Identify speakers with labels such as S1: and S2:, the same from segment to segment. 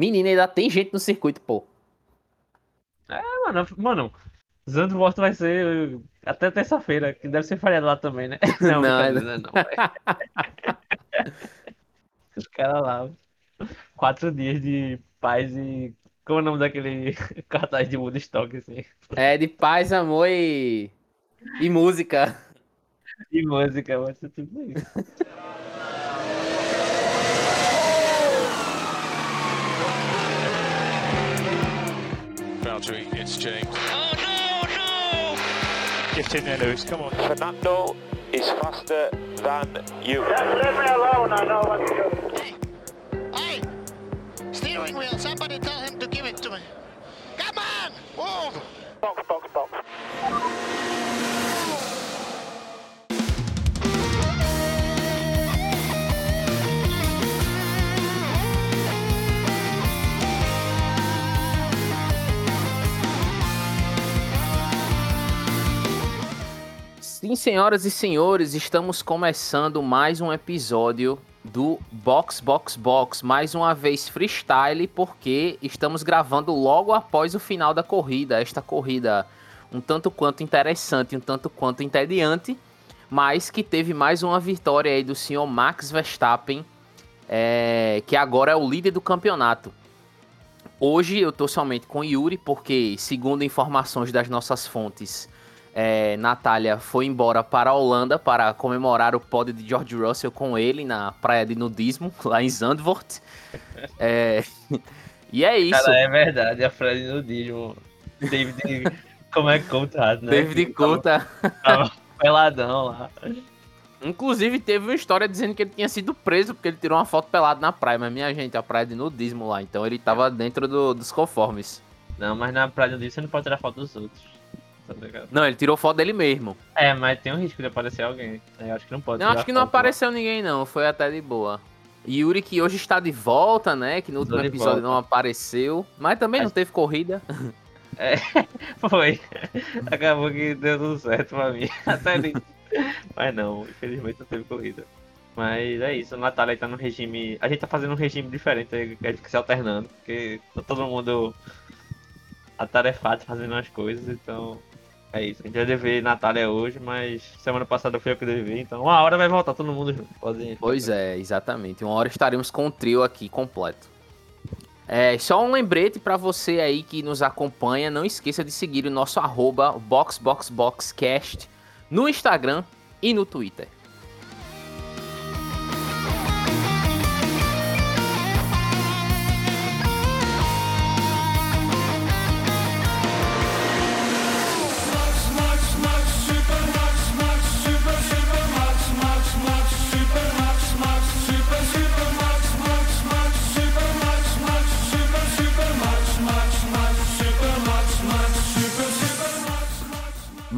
S1: Menina, ainda tem gente no circuito, pô.
S2: É, mano, mano, Zandvoort vai ser até terça-feira, que deve ser feriado lá também, né?
S1: Não,
S2: não, não, não Os caras lá, quatro dias de paz e. Como é o nome daquele cartaz de Woodstock, assim?
S1: É, de paz, amor e. e música.
S2: E música, vai ser tudo isso.
S3: Valtteri, it's James. Oh no, no! Get in there, Lewis, come on. Fernando is faster than you.
S4: Just leave me alone, I know what to do.
S5: Hey, hey, steering wheel, somebody tell him to give it to me. Come on, move!
S4: Box, box, box.
S1: Sim, senhoras e senhores, estamos começando mais um episódio do Box Box Box, mais uma vez freestyle, porque estamos gravando logo após o final da corrida. Esta corrida um tanto quanto interessante, um tanto quanto entediante, mas que teve mais uma vitória aí do senhor Max Verstappen, é, que agora é o líder do campeonato. Hoje eu tô somente com Yuri, porque, segundo informações das nossas fontes, é, Natália foi embora para a Holanda para comemorar o pódio de George Russell com ele na praia de nudismo, lá em Zandvoort. É, e é isso.
S2: Cara, é verdade, a praia de nudismo. David. como é que conta, né?
S1: David Conta.
S2: Tava peladão lá.
S1: Inclusive, teve uma história dizendo que ele tinha sido preso porque ele tirou uma foto pelado na praia. Mas, minha gente, a praia de nudismo lá. Então, ele tava dentro do- dos conformes.
S2: Não, mas na praia de nudismo você não pode tirar foto dos outros. Tá ligado?
S1: Não, ele tirou foto dele mesmo.
S2: É, mas tem um risco de aparecer alguém. Eu acho que não pode
S1: Não, acho que não
S2: foto lá.
S1: apareceu ninguém, não. Foi até de boa. Yuri, que hoje está de volta, né? Que no último episódio
S2: volta.
S1: não apareceu. Mas também não teve corrida.
S2: Foi. Acabou que deu tudo certo pra mim. Até ali. Mas não, infelizmente não teve corrida. Mas é isso, a Natália tá no regime. A gente tá fazendo um regime diferente, a gente fica se alternando, porque tá todo mundo atarefado fazendo as coisas, então. É isso. A gente vai dever Natália hoje, mas semana passada foi eu que devi, então uma hora vai voltar todo mundo junto. Pode
S1: Pois é, exatamente. Uma hora estaremos com o trio aqui completo. É, só um lembrete para você aí que nos acompanha, não esqueça de seguir o nosso arroba BoxBoxBoxCast no Instagram e no Twitter.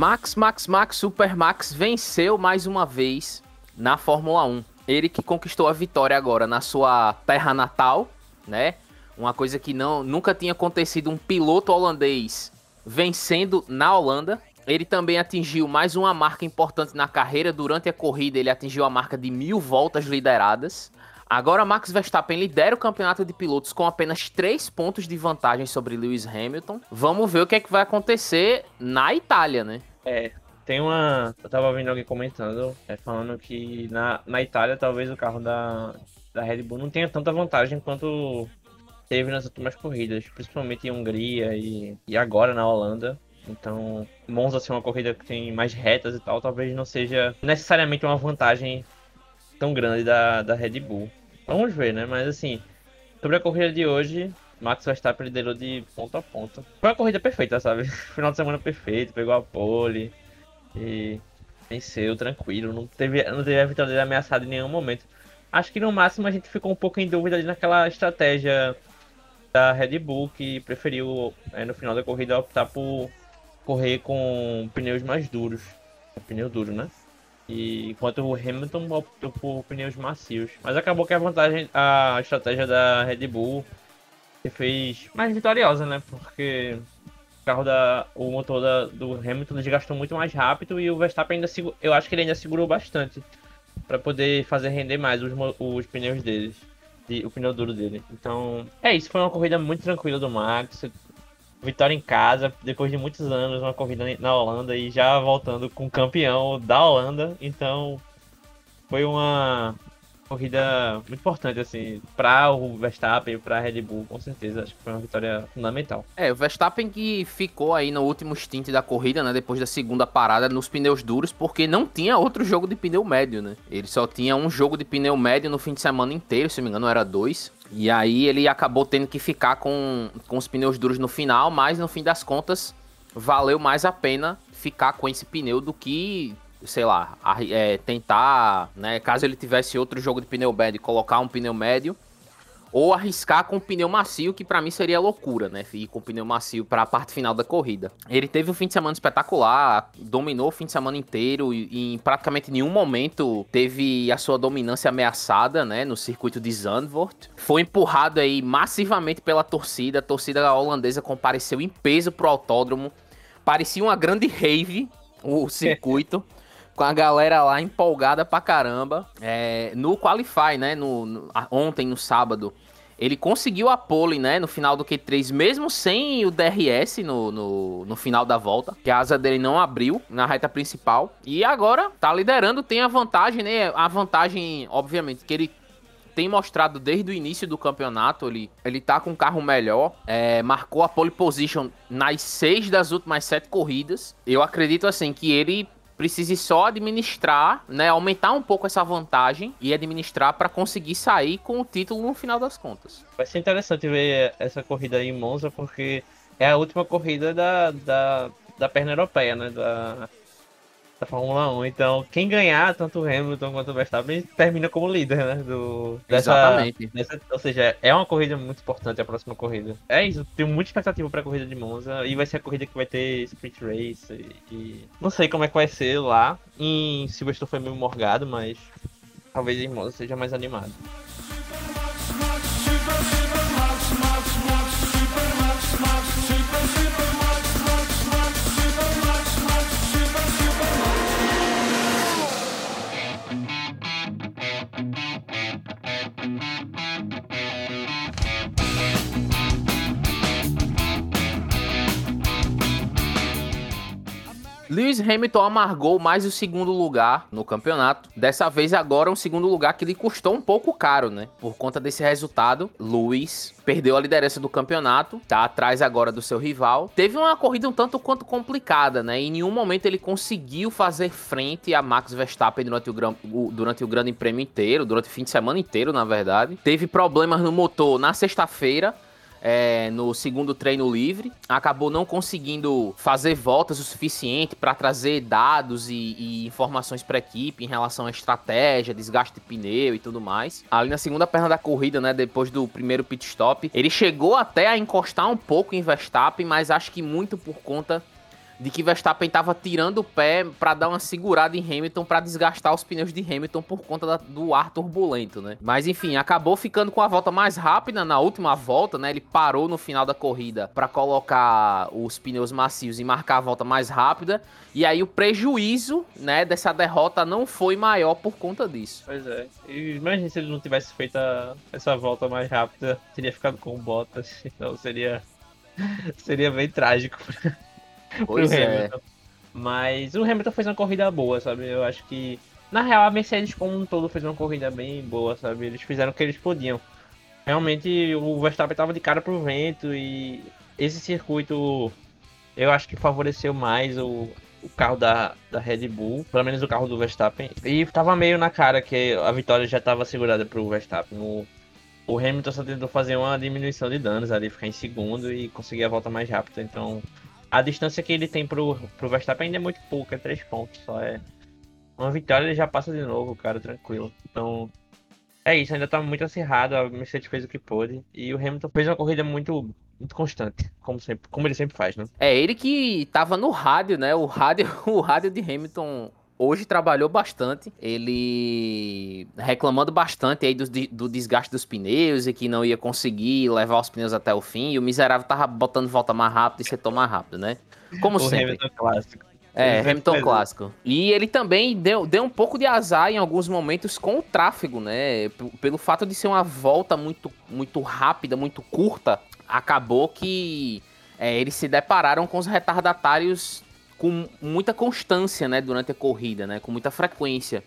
S1: Max, Max, Max, Super Max venceu mais uma vez na Fórmula 1. Ele que conquistou a vitória agora na sua terra natal, né? Uma coisa que não, nunca tinha acontecido um piloto holandês vencendo na Holanda. Ele também atingiu mais uma marca importante na carreira. Durante a corrida, ele atingiu a marca de mil voltas lideradas. Agora, Max Verstappen lidera o campeonato de pilotos com apenas 3 pontos de vantagem sobre Lewis Hamilton. Vamos ver o que é que vai acontecer na Itália, né?
S2: É, tem uma. Eu tava vendo alguém comentando, é, falando que na, na Itália talvez o carro da, da Red Bull não tenha tanta vantagem quanto teve nas últimas corridas, principalmente em Hungria e, e agora na Holanda. Então, Monza ser uma corrida que tem mais retas e tal, talvez não seja necessariamente uma vantagem tão grande da, da Red Bull. Vamos ver, né? Mas assim, sobre a corrida de hoje, Max Verstappen liderou de ponta a ponta. Foi uma corrida perfeita, sabe? Final de semana perfeito, pegou a pole e venceu tranquilo. Não teve, não teve a vitória dele ameaçada em nenhum momento. Acho que no máximo a gente ficou um pouco em dúvida ali naquela estratégia da Red Bull que preferiu é, no final da corrida optar por correr com pneus mais duros. Pneu duro, né? E enquanto o Hamilton optou por pneus macios. Mas acabou que a vantagem, a estratégia da Red Bull se fez mais vitoriosa, né? Porque o carro da. O motor da, do Hamilton desgastou muito mais rápido e o Verstappen ainda segurou. Eu acho que ele ainda segurou bastante para poder fazer render mais os, os pneus deles. de- o pneu duro dele. Então, é isso. Foi uma corrida muito tranquila do Max. Vitória em casa, depois de muitos anos, uma corrida na Holanda e já voltando com campeão da Holanda. Então, foi uma corrida muito importante, assim, para o Verstappen para a Red Bull, com certeza. Acho que foi uma vitória fundamental.
S1: É, o Verstappen que ficou aí no último stint da corrida, né? Depois da segunda parada nos pneus duros, porque não tinha outro jogo de pneu médio, né? Ele só tinha um jogo de pneu médio no fim de semana inteiro, se não me engano, era dois. E aí ele acabou tendo que ficar com, com os pneus duros no final, mas no fim das contas, valeu mais a pena ficar com esse pneu do que, sei lá, é, tentar, né? Caso ele tivesse outro jogo de pneu médio, colocar um pneu médio ou arriscar com pneu macio, que pra mim seria loucura, né? Ir com pneu macio para a parte final da corrida. Ele teve um fim de semana espetacular, dominou o fim de semana inteiro e e em praticamente nenhum momento teve a sua dominância ameaçada, né? No circuito de Zandvoort. Foi empurrado aí massivamente pela torcida. A torcida holandesa compareceu em peso pro autódromo. Parecia uma grande rave o circuito. Com a galera lá empolgada pra caramba. É, no Qualify, né? No, no- ontem, no sábado, ele conseguiu a pole, né? No final do Q3, mesmo sem o DRS no, no, no final da volta. Que a asa dele não abriu na reta principal. E agora tá liderando, tem a vantagem, né? A vantagem, obviamente, que ele tem mostrado desde o início do campeonato. Ele, ele tá com um carro melhor. é, marcou a pole position nas seis das últimas sete corridas. Eu acredito assim que ele precise só administrar, né, aumentar um pouco essa vantagem e administrar para conseguir sair com o título no final das contas.
S2: Vai ser interessante ver essa corrida aí em Monza, porque é a última corrida da, da, da perna europeia, né? Da, da Fórmula 1. Então, quem ganhar, tanto o Hamilton quanto o Verstappen, termina como líder, né? Do, dessa,
S1: Exatamente.
S2: dessa- ou seja, é uma corrida muito importante a próxima corrida. É isso, tenho muita expectativa pra corrida de Monza. E vai ser a corrida que vai ter sprint race. E, e não sei como é que vai ser lá. Em Silverstone foi meio morgado, mas talvez em Monza seja mais animado.
S1: Lewis Hamilton amargou mais o segundo lugar no campeonato. Dessa vez agora um segundo lugar que lhe custou um pouco caro, né? Por conta desse resultado, Lewis perdeu a liderança do campeonato, tá atrás agora do seu rival. Teve uma corrida um tanto quanto complicada, né? Em nenhum momento ele conseguiu fazer frente a Max Verstappen durante o, gran- durante o Grande Prêmio inteiro, durante o fim de semana inteiro, na verdade. Teve problemas no motor na sexta-feira é, no segundo treino livre, acabou não conseguindo fazer voltas o suficiente para trazer dados e, e informações para a equipe em relação à estratégia, desgaste de pneu e tudo mais. Ali na segunda perna da corrida, né, depois do primeiro pit stop, ele chegou até a encostar um pouco em Verstappen, mas acho que muito por conta de que Verstappen estava tirando o pé para dar uma segurada em Hamilton para desgastar os pneus de Hamilton por conta da- do ar turbulento, né? Mas enfim, acabou ficando com a volta mais rápida na última volta, né? Ele parou no final da corrida para colocar os pneus macios e marcar a volta mais rápida. E aí o prejuízo, né, dessa derrota não foi maior por conta disso.
S2: Pois é. Imagina se ele não tivesse feito a- essa volta mais rápida, teria ficado com o Bottas. Então seria. seria bem trágico
S1: Pois
S2: pro
S1: é.
S2: Hamilton. Mas o Hamilton fez uma corrida boa, sabe? Eu acho que. Na real, a Mercedes como um todo fez uma corrida bem boa, sabe? Eles fizeram o que eles podiam. Realmente o Verstappen tava de cara pro vento e esse circuito eu acho que favoreceu mais o, o carro da, da Red Bull, pelo menos o carro do Verstappen. E tava meio na cara que a vitória já tava segurada pro Verstappen. O, o Hamilton só tentou fazer uma diminuição de danos ali, ficar em segundo e conseguir a volta mais rápida. Então a distância que ele tem pro, pro Verstappen ainda é muito pouca, é 3 pontos só. É uma vitória ele já passa de novo, cara, tranquilo. Então é isso, ainda tá muito acirrado, a Mercedes fez o que pôde. E o Hamilton fez uma corrida muito, muito constante, como, sempre, como ele sempre faz, né?
S1: É ele que tava no rádio, né? O rádio, o rádio de Hamilton hoje trabalhou bastante. Ele reclamando bastante aí do, do desgaste dos pneus e que não ia conseguir levar os pneus até o fim. E o miserável tava botando volta mais rápido e setor mais rápido, né? Como
S2: o
S1: sempre.
S2: Hamilton clássico.
S1: É, Hamilton clássico. E ele também deu, deu um pouco de azar em alguns momentos com o tráfego, né? P- Pelo fato de ser uma volta muito, muito rápida, muito curta, acabou que é, eles se depararam com os retardatários com muita constância, né? Durante a corrida, né? Com muita frequência.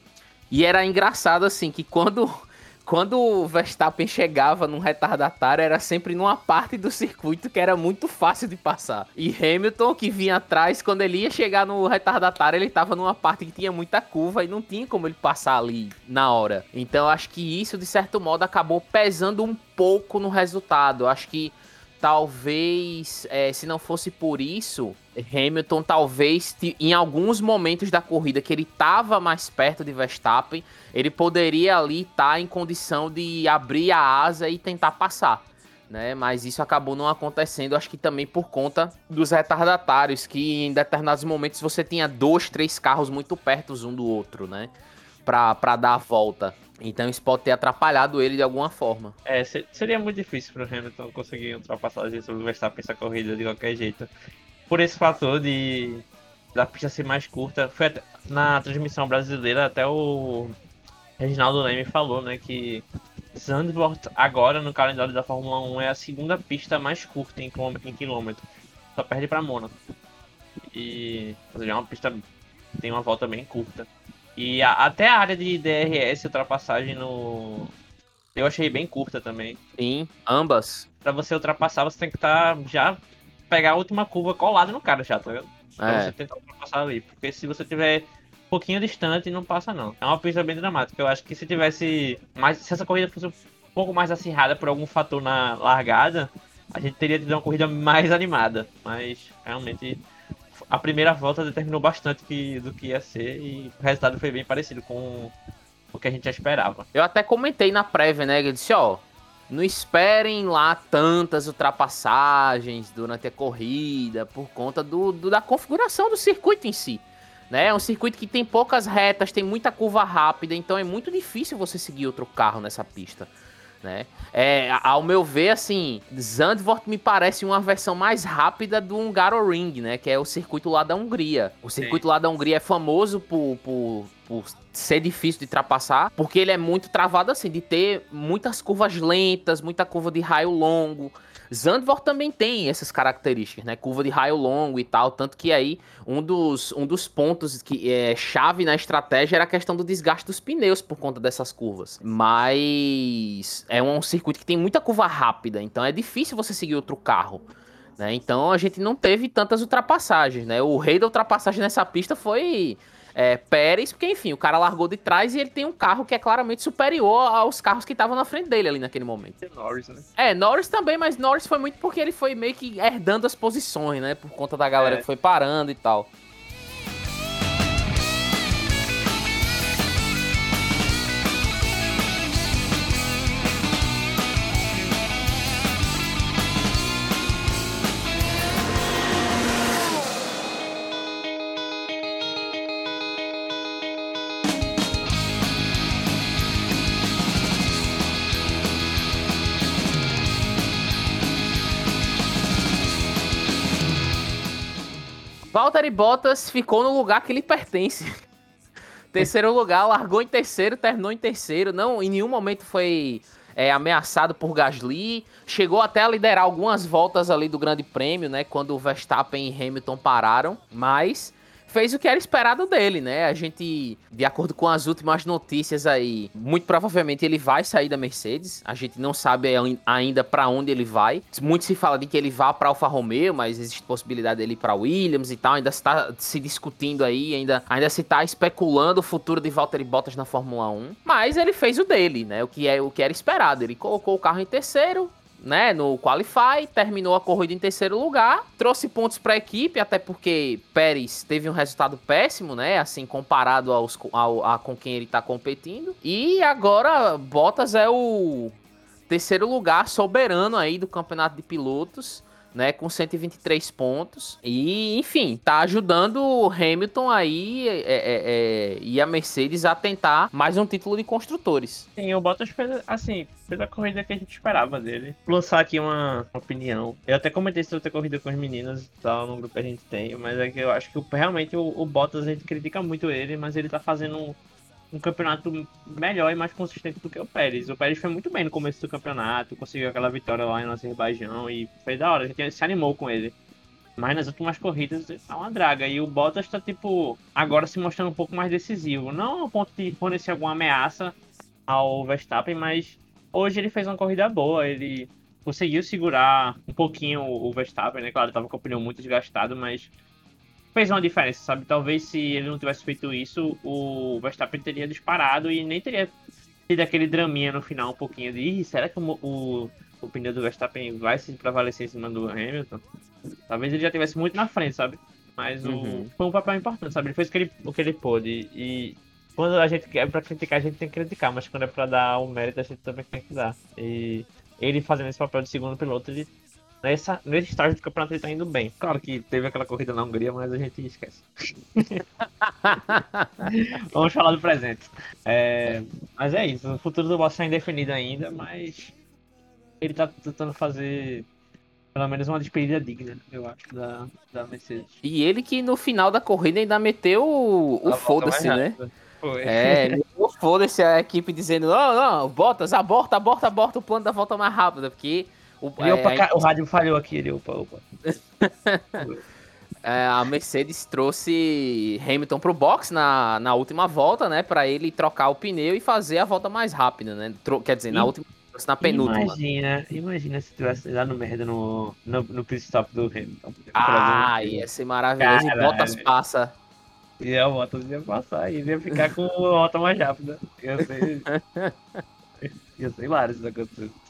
S1: E era engraçado, assim, que quando, quando o Verstappen chegava num retardatário, era sempre numa parte do circuito que era muito fácil de passar. E Hamilton, que vinha atrás, quando ele ia chegar no retardatário, ele tava numa parte que tinha muita curva e não tinha como ele passar ali na hora. Então, acho que isso, de certo modo, acabou pesando um pouco no resultado. Acho que talvez, é, se não fosse por isso, Hamilton talvez em alguns momentos da corrida que ele estava mais perto de Verstappen, ele poderia ali estar em condição de abrir a asa e tentar passar. Né? Mas isso acabou não acontecendo, acho que também por conta dos retardatários, que em determinados momentos você tinha dois, três carros muito perto um do outro, né? Pra dar a volta. Então isso pode ter atrapalhado ele de alguma forma.
S2: É, se- seria muito difícil pro Hamilton conseguir ultrapassagem sobre o Verstappen essa corrida de qualquer jeito. Por esse fator de da pista ser mais curta. Foi até- na transmissão brasileira até o Reginaldo Leme falou, né, que Zandvoort agora no calendário da Fórmula 1 é a segunda pista mais curta em quilômetro. Em quilômetro. Só perde pra Mônaco. E ou seja, é uma pista que tem uma volta bem curta. E a- até a área de DRS, ultrapassagem no. Eu achei bem curta também.
S1: Sim, ambas.
S2: Pra você ultrapassar, você tem que estar já pegar a última curva colada no cara já, tá ligado? Pra
S1: É.
S2: você tentar ultrapassar ali. Porque se você tiver um pouquinho distante, não passa não. É uma pista bem dramática. Eu acho que se tivesse mais. Se essa corrida fosse um pouco mais acirrada por algum fator na largada, a gente teria tido uma corrida mais animada. Mas realmente a primeira volta determinou bastante que, do que ia ser e o resultado foi bem parecido com o que a gente já esperava.
S1: Eu até comentei na prévia, né? Eu disse, ó, não esperem lá tantas ultrapassagens durante a corrida por conta do, do- da configuração do circuito em si. Né? É um circuito que tem poucas retas, tem muita curva rápida, então é muito difícil você seguir outro carro nessa pista. Né? É, ao meu ver, assim, Zandvoort me parece uma versão mais rápida do Hungaroring, né? Que é o circuito lá da Hungria. O circuito lá da Hungria é famoso por, por, por ser difícil de ultrapassar, porque ele é muito travado assim, de ter muitas curvas lentas, muita curva de raio longo. Zandvoort também tem essas características, né? Curva de raio longo e tal, tanto que aí um dos, um dos pontos que é chave na estratégia era a questão do desgaste dos pneus por conta dessas curvas. Mas é um circuito que tem muita curva rápida, então é difícil você seguir outro carro. Né? Então a gente não teve tantas ultrapassagens, né? O rei da ultrapassagem nessa pista foi é, Pérez, porque enfim, o cara largou de trás e ele tem um carro que é claramente superior aos carros que estavam na frente dele ali naquele momento.
S2: Norris, né?
S1: É, Norris também, mas Norris foi muito porque ele foi meio que herdando as posições, né? Por conta da galera
S2: É.
S1: que foi parando e tal. Valtteri Bottas ficou no lugar que lhe pertence. terceiro lugar, largou em terceiro, terminou em terceiro. Não, em nenhum momento foi é, ameaçado por Gasly. Chegou até a liderar algumas voltas ali do Grande Prêmio, né? Quando o Verstappen e Hamilton pararam. Mas fez o que era esperado dele, né? A gente, de acordo com as últimas notícias aí, muito provavelmente ele vai sair da Mercedes. A gente não sabe ai- ainda pra onde ele vai. Muito se fala de que ele vá pra Alfa Romeo, mas existe possibilidade dele ir pra Williams e tal. Ainda está se discutindo aí, ainda, ainda se tá especulando o futuro de Valtteri Bottas na Fórmula 1. Mas ele fez o dele, né? O que é o que era esperado. Ele colocou o carro em terceiro, né, no Qualify, terminou a corrida em terceiro lugar, trouxe pontos para a equipe, até porque Pérez teve um resultado péssimo, né, assim, comparado aos, ao, a, com quem ele tá competindo. E agora Bottas é o terceiro lugar soberano aí do campeonato de pilotos, né, com 123 pontos. E, enfim, tá ajudando o Hamilton aí é, é, é, e a Mercedes a tentar mais um título de construtores.
S2: Sim, o Bottas fez, assim, fez a corrida que a gente esperava dele. Vou lançar aqui uma opinião. Eu até comentei sobre ter corrida com as meninas e tal, no grupo que a gente tem, mas é que eu acho que realmente o, o Bottas a gente critica muito ele, mas ele tá fazendo um um campeonato melhor e mais consistente do que o Pérez. O Pérez foi muito bem no começo do campeonato, conseguiu aquela vitória lá em Azerbaijão e foi da hora, a gente se animou com ele. Mas nas últimas corridas tá uma draga. E o Bottas tá, tipo, agora se mostrando um pouco mais decisivo. Não ao ponto de fornecer alguma ameaça ao Verstappen, mas hoje ele fez uma corrida boa. Ele conseguiu segurar um pouquinho o Verstappen, né? Claro, tava com o pneu muito desgastado, mas fez uma diferença, sabe? Talvez se ele não tivesse feito isso, o Verstappen teria disparado e nem teria tido aquele draminha no final, um pouquinho de será que o, o, o pneu do Verstappen vai se prevalecer em cima do Hamilton? Talvez ele já tivesse muito na frente, sabe? Mas uhum. o, foi um papel importante, sabe? Ele fez o que ele, o que ele pôde. E quando a gente é pra criticar, a gente tem que criticar, mas quando é pra dar o mérito, a gente também tem que dar. E ele fazendo esse papel de segundo piloto, ele nessa, nesse estágio do campeonato ele tá indo bem. Claro que teve aquela corrida na Hungria, mas a gente esquece. Vamos falar do presente. É, mas é isso, o futuro do Bottas é indefinido ainda, mas ele tá tentando fazer pelo menos uma despedida digna, eu acho, da, da Mercedes.
S1: E ele que no final da corrida ainda meteu o, o foda-se, né? Foi. É, foda-se a equipe dizendo, não, não, Bottas, aborta, aborta, aborta o plano da volta mais rápida, porque
S2: o, opa, é, o rádio falhou aqui, ele, opa, opa.
S1: é, a Mercedes trouxe Hamilton pro box na, na última volta, né? Pra ele trocar o pneu e fazer a volta mais rápida, né? Tro, quer dizer, na última na penúltima.
S2: Imagina, imagina se tivesse dado merda no, no, no pit stop do Hamilton.
S1: Ah, ia ser maravilhoso. Caralho. E Bottas passa.
S2: E a Bottas ia passar, e ia ficar com a volta mais rápida. Ia ser. ia ser hilário se isso acontecesse.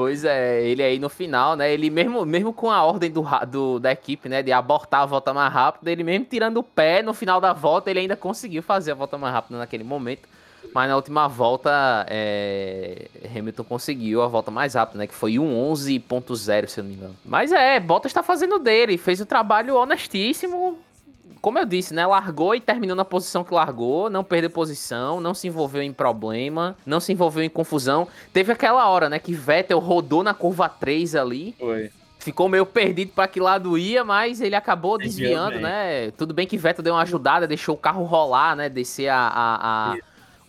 S1: Pois é, ele aí no final, né? Ele mesmo, mesmo com a ordem do, do, da equipe, né? De abortar a volta mais rápida, ele mesmo tirando o pé no final da volta, ele ainda conseguiu fazer a volta mais rápida naquele momento. Mas na última volta, é, Hamilton conseguiu a volta mais rápida, né? Que foi 1.11.0, se eu não me engano. Mas é, Bottas está fazendo dele, fez o trabalho honestíssimo, como eu disse, né? Largou e terminou na posição que largou, não perdeu posição, não se envolveu em problema, não se envolveu em confusão. Teve aquela hora, né, que Vettel rodou na curva 3 ali.
S2: Foi.
S1: Ficou meio perdido para que lado ia, mas ele acabou desviando, né? Tudo bem que Vettel deu uma ajudada, deixou o carro rolar, né? Descer a, a, a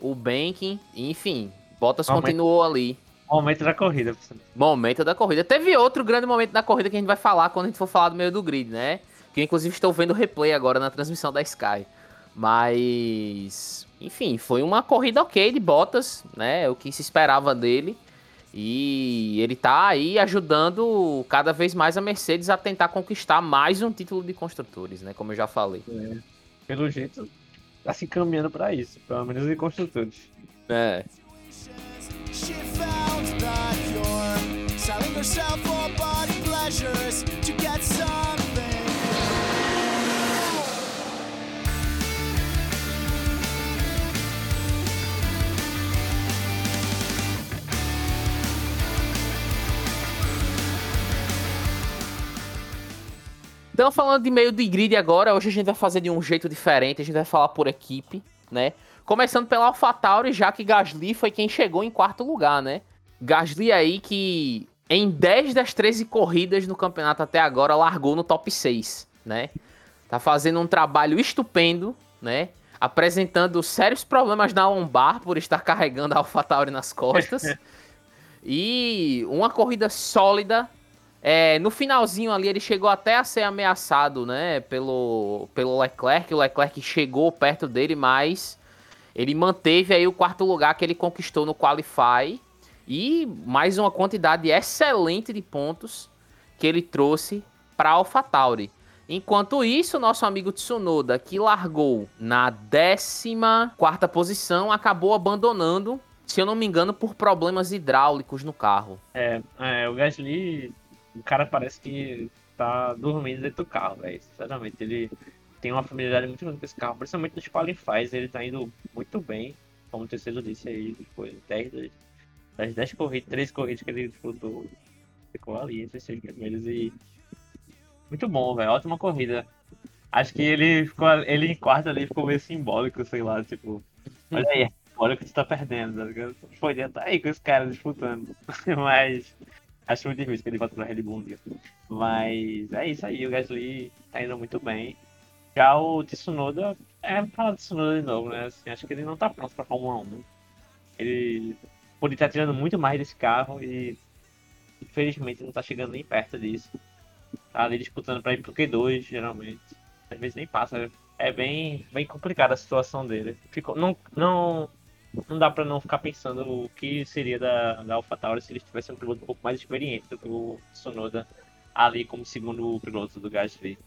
S1: o banking. Enfim, Bottas momento, continuou ali.
S2: Momento da corrida.
S1: Momento da corrida. Teve outro grande momento da corrida que a gente vai falar quando a gente for falar do meio do grid, né? Que inclusive estou vendo o replay agora na transmissão da Sky. Mas, enfim, foi uma corrida ok de Bottas, né? O que se esperava dele. E ele tá aí ajudando cada vez mais a Mercedes a tentar conquistar mais um título de construtores, né? Como eu já falei. É.
S2: Pelo jeito, tá se encaminhando para isso, pelo menos de construtores.
S1: É. selling Então, falando de meio de grid agora, hoje a gente vai fazer de um jeito diferente, a gente vai falar por equipe, né? Começando pela AlphaTauri, já que Gasly foi quem chegou em quarto lugar, né? Gasly aí que em 10 das 13 corridas no campeonato até agora largou no top 6, né? Tá fazendo um trabalho estupendo, né? Apresentando sérios problemas na lombar por estar carregando a AlphaTauri nas costas. e uma corrida sólida, é, no finalzinho ali ele chegou até a ser ameaçado, né, pelo, pelo Leclerc. O Leclerc chegou perto dele, mas ele manteve aí o quarto lugar que ele conquistou no Qualify e mais uma quantidade excelente de pontos que ele trouxe para AlphaTauri. Enquanto isso, nosso amigo Tsunoda, que largou na 14 quarta posição, acabou abandonando, se eu não me engano, por problemas hidráulicos no carro.
S2: É, é o Gasly o cara parece que tá dormindo dentro do carro, velho. Sinceramente, ele tem uma familiaridade muito grande com esse carro, principalmente nos qualifies, ele tá indo muito bem, como o terceiro disse aí, foi 10 das 10 corridas, 3 corridas que ele disputou. Ficou ali entre os seis primeiros e. Muito bom, velho. Ótima corrida. Acho que ele ficou. Ele em quarto ali ficou meio simbólico, sei lá, tipo. Olha aí, olha o que tu tá perdendo, tá ligado? Podia estar aí com os caras disputando. Mas. Acho muito difícil que ele volte pra Red Bull um dia. Mas é isso aí, o Gasly tá indo muito bem. Já o Tsunoda, é falar do Tsunoda de novo, né? Assim, acho que ele não tá pronto pra Fórmula 1. Né? Ele poderia estar tirando muito mais desse carro e infelizmente não tá chegando nem perto disso. Tá ali disputando pra ir pro Q2, geralmente. Às vezes nem passa. É bem, bem complicada a situação dele. Ficou, não, não, não dá pra não ficar pensando o que seria da, da AlphaTauri se ele tivesse um piloto um pouco mais experiente do que o Sonoda ali como segundo piloto do Gasly.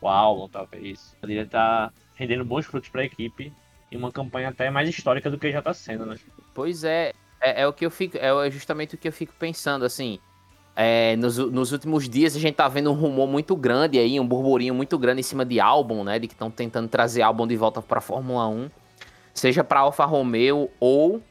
S2: O Albon, talvez. Ele tá rendendo bons frutos pra equipe e uma campanha até mais histórica do que já tá sendo, né?
S1: Pois é, é, é o que eu fico, é justamente o que eu fico pensando, assim. É, nos, nos, últimos dias a gente tá vendo um rumor muito grande aí, um burburinho muito grande em cima de álbum, né? De que estão tentando trazer álbum de volta pra Fórmula 1. Seja pra Alfa Romeo ou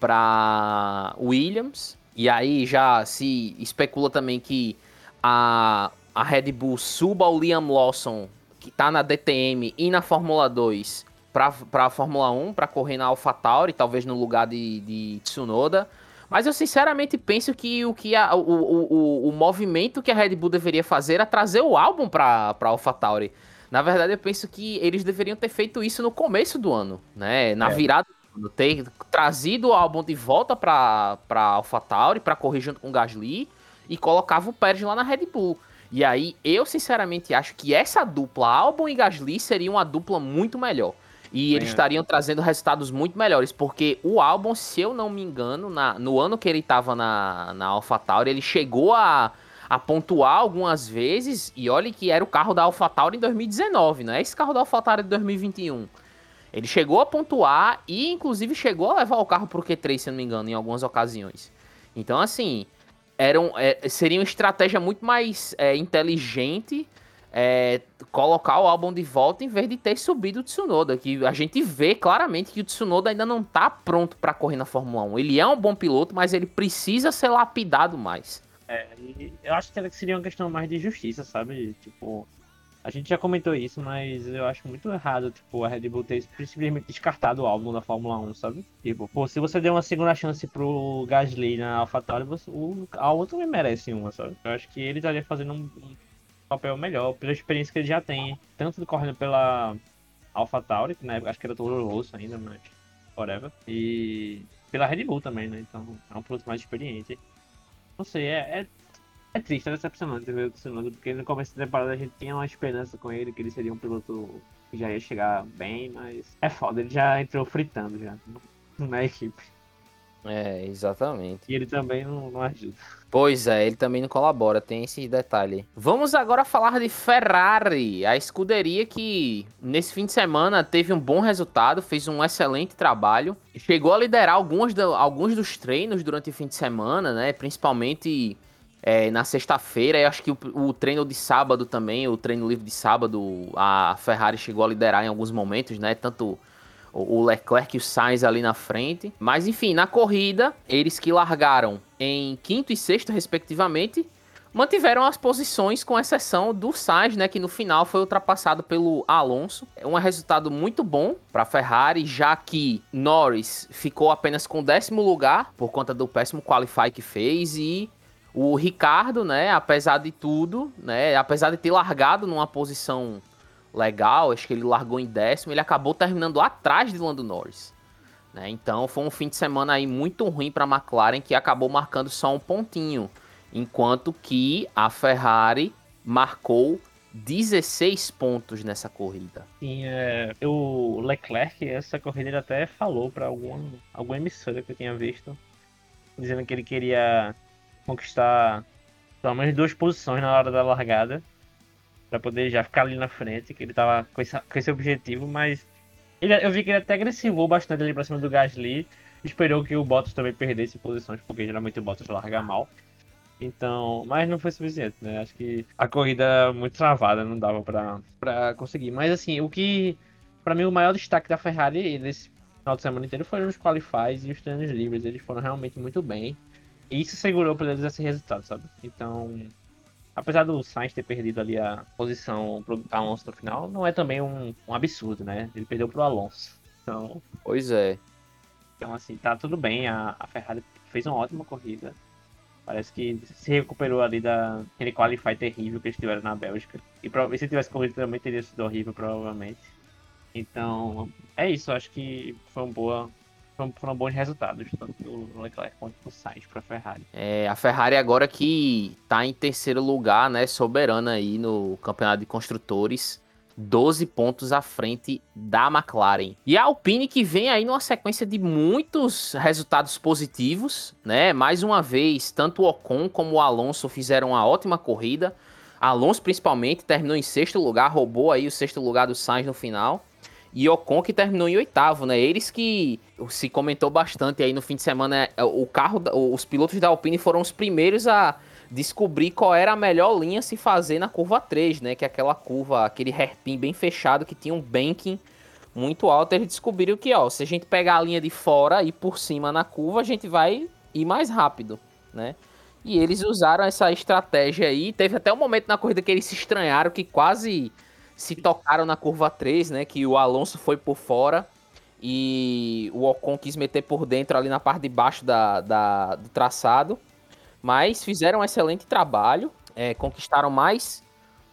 S1: pra Williams. E aí já se especula também que a, a Red Bull suba o Liam Lawson, que tá na DTM e na Fórmula 2, pra, pra Fórmula 1, pra correr na AlphaTauri, talvez no lugar de, de Tsunoda. Mas eu sinceramente penso que o que a, o, o, o, movimento que a Red Bull deveria fazer era trazer o álbum para para AlphaTauri. Na verdade, eu penso que eles deveriam ter feito isso no começo do ano, né? Na é. virada do ano, ter trazido o álbum de volta para para AlphaTauri para correr junto com o Gasly e colocava o Pérez lá na Red Bull. E aí, eu sinceramente acho que essa dupla, Albon e Gasly, seria uma dupla muito melhor. E eles é. estariam trazendo resultados muito melhores, porque o álbum, se eu não me engano, na, no ano que ele estava na, na AlphaTauri, ele chegou a, a pontuar algumas vezes, e olha que era o carro da AlphaTauri em 2019, não é esse carro da AlphaTauri de 2021. Ele chegou a pontuar e, inclusive, chegou a levar o carro pro Q3, se não me engano, em algumas ocasiões. Então, assim, eram, é, seria uma estratégia muito mais é, inteligente é, colocar o álbum de volta em vez de ter subido o Tsunoda. Que a gente vê claramente que o Tsunoda ainda não está pronto para correr na Fórmula 1. Ele é um bom piloto, mas ele precisa ser lapidado mais.
S2: É, eu acho que seria uma questão mais de justiça, sabe? Tipo, a gente já comentou isso, mas eu acho muito errado, tipo, a Red Bull ter simplesmente descartado o álbum da Fórmula 1, sabe? Tipo, pô, se você der uma segunda chance pro Gasly na AlphaTauri, o álbum também merece uma, sabe? Eu acho que ele estaria fazendo um, um papel melhor, pela experiência que ele já tem, tanto correndo pela AlphaTauri, que na época acho que era Toro Rosso ainda, mas whatever, e pela Red Bull também, né? Então é um piloto mais experiente. Não sei, é, é, é triste, é decepcionante ver o Tsunoda, porque no começo da temporada a gente tinha uma esperança com ele, que ele seria um piloto que já ia chegar bem, mas é foda, ele já entrou fritando já na equipe.
S1: É, exatamente.
S2: E ele também não, não, ajuda.
S1: Pois é, ele também não colabora, tem esse detalhe. Vamos agora falar de Ferrari, a escuderia que nesse fim de semana teve um bom resultado, fez um excelente trabalho, chegou a liderar alguns, do, alguns dos treinos durante o fim de semana, né? Principalmente é, na sexta-feira, eu acho que o, o, treino de sábado também, o treino livre de sábado, a Ferrari chegou a liderar em alguns momentos, né? Tanto o Leclerc e o Sainz ali na frente. Mas enfim, na corrida, eles que largaram em quinto e sexto, respectivamente, mantiveram as posições, com exceção do Sainz, né, que no final foi ultrapassado pelo Alonso. É um resultado muito bom para a Ferrari, já que Norris ficou apenas com décimo lugar por conta do péssimo qualify que fez e o Ricardo, né, apesar de tudo, né, apesar de ter largado numa posição legal, acho que ele largou em décimo, ele acabou terminando atrás de Lando Norris. Né? Então foi um fim de semana aí muito ruim para a McLaren, que acabou marcando só um pontinho, enquanto que a Ferrari marcou 16 pontos nessa corrida.
S2: Sim, é, o Leclerc, essa corrida ele até falou para alguma, alguma emissora que eu tinha visto, dizendo que ele queria conquistar pelo menos duas posições na hora da largada para poder já ficar ali na frente, que ele tava com esse, com esse objetivo, mas ele, eu vi que ele até agressivou bastante ali pra cima do Gasly, esperou que o Bottas também perdesse posições, porque geralmente o Bottas larga mal. Então, mas não foi suficiente, né? Acho que a corrida muito travada, não dava pra conseguir. Mas assim, o que, para mim, o maior destaque da Ferrari nesse final de semana inteiro foram os qualifies e os treinos livres. Eles foram realmente muito bem. E isso segurou para eles esse resultado, sabe? Então, apesar do Sainz ter perdido ali a posição pro Alonso no final, não é também um, um absurdo, né? Ele perdeu pro Alonso. Então,
S1: Pois é.
S2: então assim, tá tudo bem. A, a Ferrari fez uma ótima corrida. Parece que se recuperou ali da aquele qualify terrível que eles tiveram na Bélgica. E se tivesse corrido também teria sido horrível, provavelmente. Então, é isso. Acho que foi um boa, foram, bons resultados, tanto do Leclerc quanto do Sainz para a Ferrari.
S1: É, a Ferrari agora que tá em terceiro lugar, né, soberana aí no campeonato de construtores, 12 pontos à frente da McLaren. E a Alpine que vem aí numa sequência de muitos resultados positivos, né? Mais uma vez, tanto o Ocon como o Alonso fizeram uma ótima corrida. Alonso principalmente terminou em sexto lugar, roubou aí o sexto lugar do Sainz no final. E Ocon que terminou em oitavo, né? Eles que se comentou bastante aí no fim de semana, é, o carro, os pilotos da Alpine foram os primeiros a descobrir qual era a melhor linha a se fazer na curva 3, né? Que é aquela curva, aquele hairpin bem fechado que tinha um banking muito alto. Eles descobriram que, ó, se a gente pegar a linha de fora e por cima na curva, a gente vai ir mais rápido, né? E eles usaram essa estratégia aí. Teve até um momento na corrida que eles se estranharam, que quase se tocaram na curva 3, né? Que o Alonso foi por fora e o Ocon quis meter por dentro ali na parte de baixo da, da- do traçado. Mas fizeram um excelente trabalho, é, conquistaram mais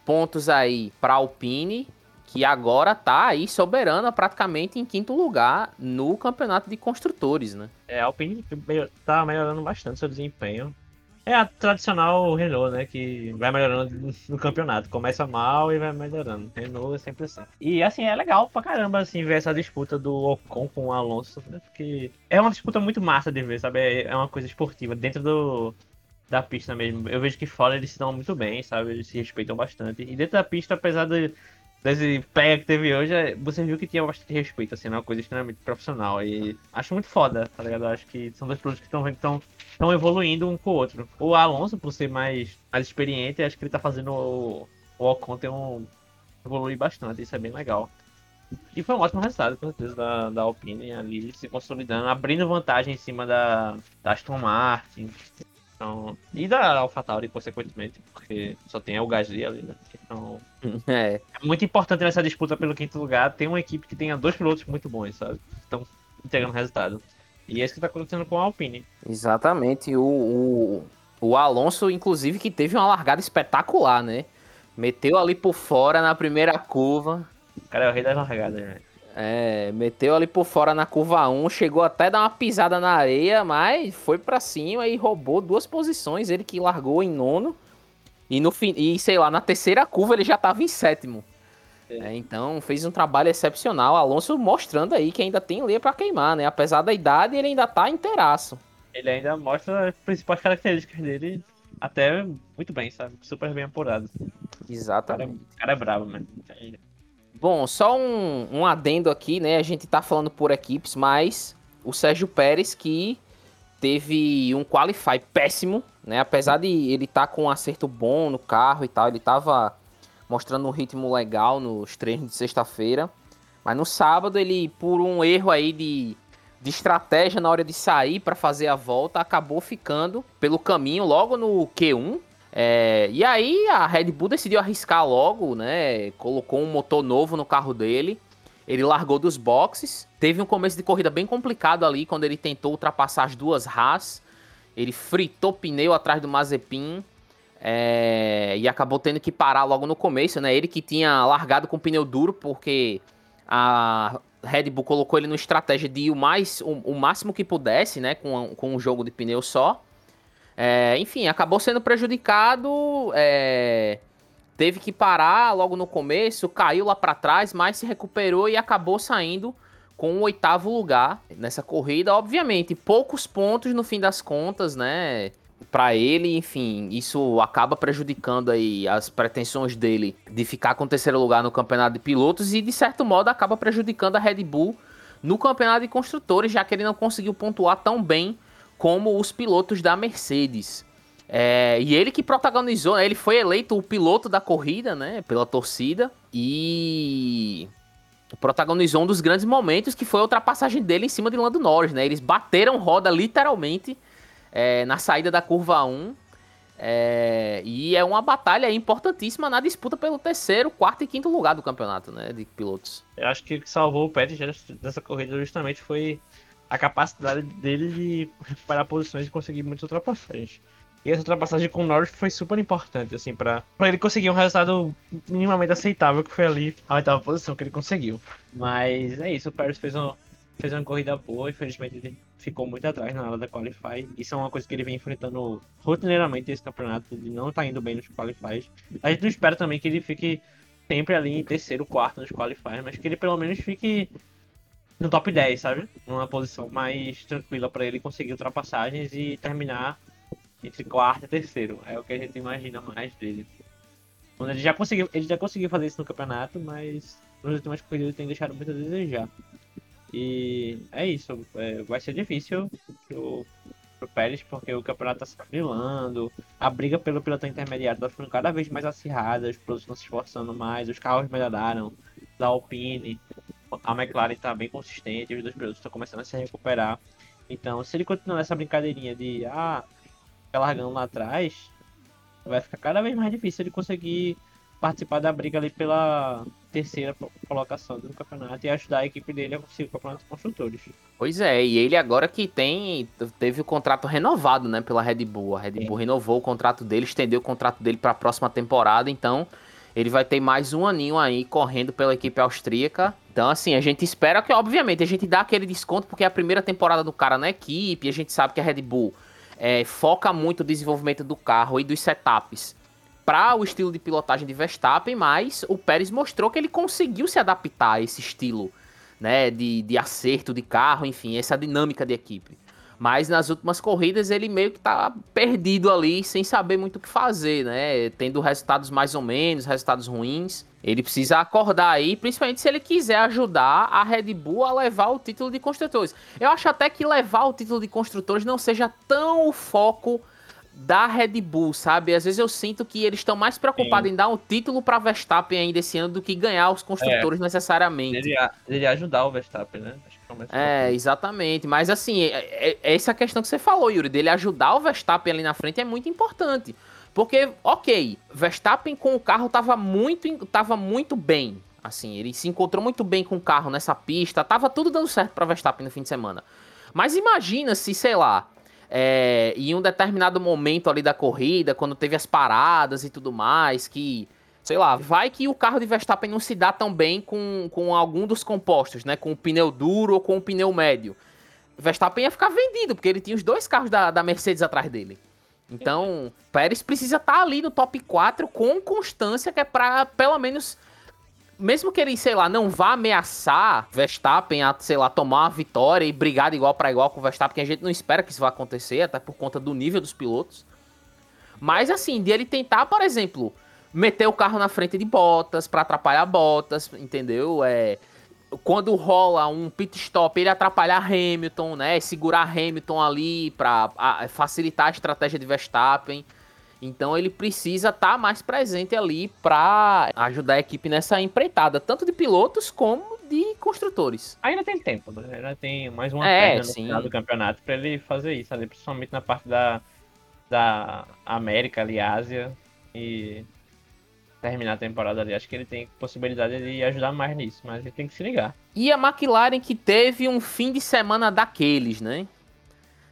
S1: pontos aí para Alpine, que agora tá aí soberana praticamente em quinto lugar no campeonato de construtores, né?
S2: É, a Alpine tá melhorando bastante seu desempenho. É a tradicional Renault, né? Que vai melhorando no- campeonato. Começa mal e vai melhorando. Renault é sempre assim. E assim, é legal pra caramba, assim, ver essa disputa do Ocon com o Alonso, né? Porque é uma disputa muito massa de ver, sabe? É é uma coisa esportiva. Dentro do, da pista mesmo. Eu vejo que fora eles se dão muito bem, sabe? Eles se respeitam bastante. E dentro da pista, apesar de, desse pega que teve hoje, é- você viu que tinha bastante respeito, assim, é uma coisa extremamente profissional. E acho muito foda, tá ligado? Acho que são dois produtos que estão estão estão evoluindo um com o outro. O Alonso, por ser mais, mais experiente, acho que ele tá fazendo o, o Ocon ter um evoluir bastante, isso é bem legal. E foi um ótimo resultado, com certeza, da, da Alpine ali se consolidando, abrindo vantagem em cima da, da Aston Martin. Então, e da AlphaTauri, consequentemente, porque só tem o Gasly ali, né? Então,
S1: É,
S2: é muito importante nessa disputa pelo quinto lugar ter uma equipe que tenha dois pilotos muito bons, sabe? Estão entregando resultado. E é isso que tá acontecendo com a Alpine.
S1: exatamente. O, o, o Alonso, inclusive, que teve uma largada espetacular, né? Meteu ali por fora na primeira curva.
S2: O cara é o rei das largadas, né?
S1: É, meteu ali por fora na curva 1, chegou até a dar uma pisada na areia, mas foi pra cima e roubou duas posições. Ele que largou em nono. E no fim, e sei lá, na terceira curva ele já tava em sétimo. É, então fez um trabalho excepcional. Alonso mostrando aí que ainda tem lenha pra queimar, né? Apesar da idade, ele ainda tá inteiraço.
S2: Ele ainda mostra as principais características dele até muito bem, sabe? Super bem apurado. O cara,
S1: Exatamente.
S2: o cara é brabo, mano.
S1: Bom, só um, um adendo aqui, né? A gente tá falando por equipes, mas o Sérgio Pérez que teve um qualify péssimo, né? Apesar de ele estar com um acerto bom no carro e tal, ele tava mostrando um ritmo legal nos treinos de sexta-feira. Mas no sábado ele, por um erro aí de, de estratégia na hora de sair para fazer a volta, acabou ficando pelo caminho logo no Q1. É, e aí a Red Bull decidiu arriscar logo, né? Colocou um motor novo no carro dele. Ele largou dos boxes. Teve um começo de corrida bem complicado ali quando ele tentou ultrapassar as duas Haas. Ele fritou pneu atrás do Mazepin. é, e acabou tendo que parar logo no começo, né? Ele que tinha largado com pneu duro, porque a Red Bull colocou ele numa estratégia de ir o, mais, o, o máximo que pudesse, né? Com, com um jogo de pneu só. É, enfim, acabou sendo prejudicado. é, teve que parar logo no começo, caiu lá para trás, mas se recuperou e acabou saindo com o oitavo lugar nessa corrida. Obviamente, poucos pontos no fim das contas, né? Para ele, enfim, isso acaba prejudicando aí as pretensões dele de ficar com o terceiro lugar no campeonato de pilotos e de certo modo acaba prejudicando a Red Bull no campeonato de construtores, já que ele não conseguiu pontuar tão bem como os pilotos da Mercedes. É, e ele que protagonizou, né, ele foi eleito o piloto da corrida, né, pela torcida, e protagonizou um dos grandes momentos, que foi a ultrapassagem dele em cima de Lando Norris, né, eles bateram roda literalmente é, na saída da curva 1. É, e é uma batalha importantíssima na disputa pelo terceiro, quarto e quinto lugar do campeonato, né, de pilotos.
S2: Eu acho que o que salvou o Pérez dessa corrida justamente foi a capacidade dele de recuperar posições e conseguir muitas ultrapassagens. E essa ultrapassagem com o Norris foi super importante, assim, para ele conseguir um resultado minimamente aceitável, que foi ali a oitava posição que ele conseguiu. Mas é isso, o Pérez fez uma, fez uma corrida boa, infelizmente ele ficou muito atrás na hora da Qualify. Isso é uma coisa que ele vem enfrentando rotineiramente nesse campeonato, ele não tá indo bem nos Qualifies. A gente não espera também que ele fique sempre ali em terceiro, quarto nos Qualifiers, mas que ele pelo menos fique no top 10, sabe? Numa posição mais tranquila para ele conseguir ultrapassagens e terminar entre quarto e terceiro. É o que a gente imagina mais dele. Quando ele já conseguiu, ele já conseguiu fazer isso no campeonato, mas nas últimas corridas ele tem deixado muito a desejar. E é isso, é, vai ser difícil pro, pro Pérez, porque o campeonato tá se afilando, a briga pelo pilotão intermediário tá ficando cada vez mais acirrada, os pilotos estão se esforçando mais, os carros melhoraram, da Alpine, a McLaren tá bem consistente, os dois pilotos estão começando a se recuperar. Então, se ele continuar essa brincadeirinha de ah, ficar largando lá atrás, vai ficar cada vez mais difícil ele conseguir participar da briga ali pela terceira colocação do campeonato e ajudar a equipe dele a conseguir o campeonato de construtores.
S1: Pois é, e ele agora que tem teve o contrato renovado, né, pela Red Bull. A Red Bull renovou o contrato dele, estendeu o contrato dele para a próxima temporada, então ele vai ter mais um aninho aí correndo pela equipe austríaca. Então, assim, a gente espera que, obviamente, a gente dá aquele desconto porque é a primeira temporada do cara na equipe, a gente sabe que a Red Bull é, foca muito o desenvolvimento do carro e dos setups para o estilo de pilotagem de Verstappen, mas o Pérez mostrou que ele conseguiu se adaptar a esse estilo né, de, de acerto de carro, enfim, essa dinâmica de equipe. Mas nas últimas corridas ele meio que tá perdido ali, sem saber muito o que fazer, né? Tendo resultados mais ou menos, resultados ruins. Ele precisa acordar aí, principalmente se ele quiser ajudar a Red Bull a levar o título de construtores. Eu acho até que levar o título de construtores não seja tão o foco da Red Bull, sabe? Às vezes eu sinto que eles estão mais preocupados Sim. em dar um título para Verstappen ainda esse ano do que ganhar os construtores é, necessariamente.
S2: Ele ia, ele ia ajudar o Verstappen, né?
S1: É, é exatamente. Mas assim, é, é, é, essa questão que você falou, Yuri, dele ajudar o Verstappen ali na frente é muito importante. Porque, ok, Verstappen com o carro tava muito, tava muito bem. Assim, ele se encontrou muito bem com o carro nessa pista. Tava tudo dando certo para Verstappen no fim de semana. Mas imagina se, sei lá, é, em um determinado momento ali da corrida, quando teve as paradas e tudo mais, que, sei lá, vai que o carro de Verstappen não se dá tão bem com, com algum dos compostos, né? Com o pneu duro ou com o pneu médio. Verstappen ia ficar vendido, porque ele tinha os dois carros da, da Mercedes atrás dele. Então, Pérez precisa estar tá ali no top 4 com constância, que é pra pelo menos mesmo que ele, sei lá, não vá ameaçar Verstappen a, sei lá, tomar uma vitória e brigar de igual para igual com o Verstappen, que a gente não espera que isso vá acontecer, até por conta do nível dos pilotos. Mas assim, de ele tentar, por exemplo, meter o carro na frente de Bottas para atrapalhar Bottas, entendeu? É, quando rola um pit stop, ele atrapalhar Hamilton, né? Segurar Hamilton ali para facilitar a estratégia de Verstappen. Então ele precisa estar tá mais presente ali para ajudar a equipe nessa empreitada, tanto de pilotos como de construtores.
S2: Ainda tem tempo, né? ainda tem mais uma é, no final do campeonato para ele fazer isso, ali, principalmente na parte da, da América ali, Ásia e terminar a temporada ali. Acho que ele tem possibilidade de ajudar mais nisso, mas ele tem que se ligar.
S1: E a McLaren que teve um fim de semana daqueles, né?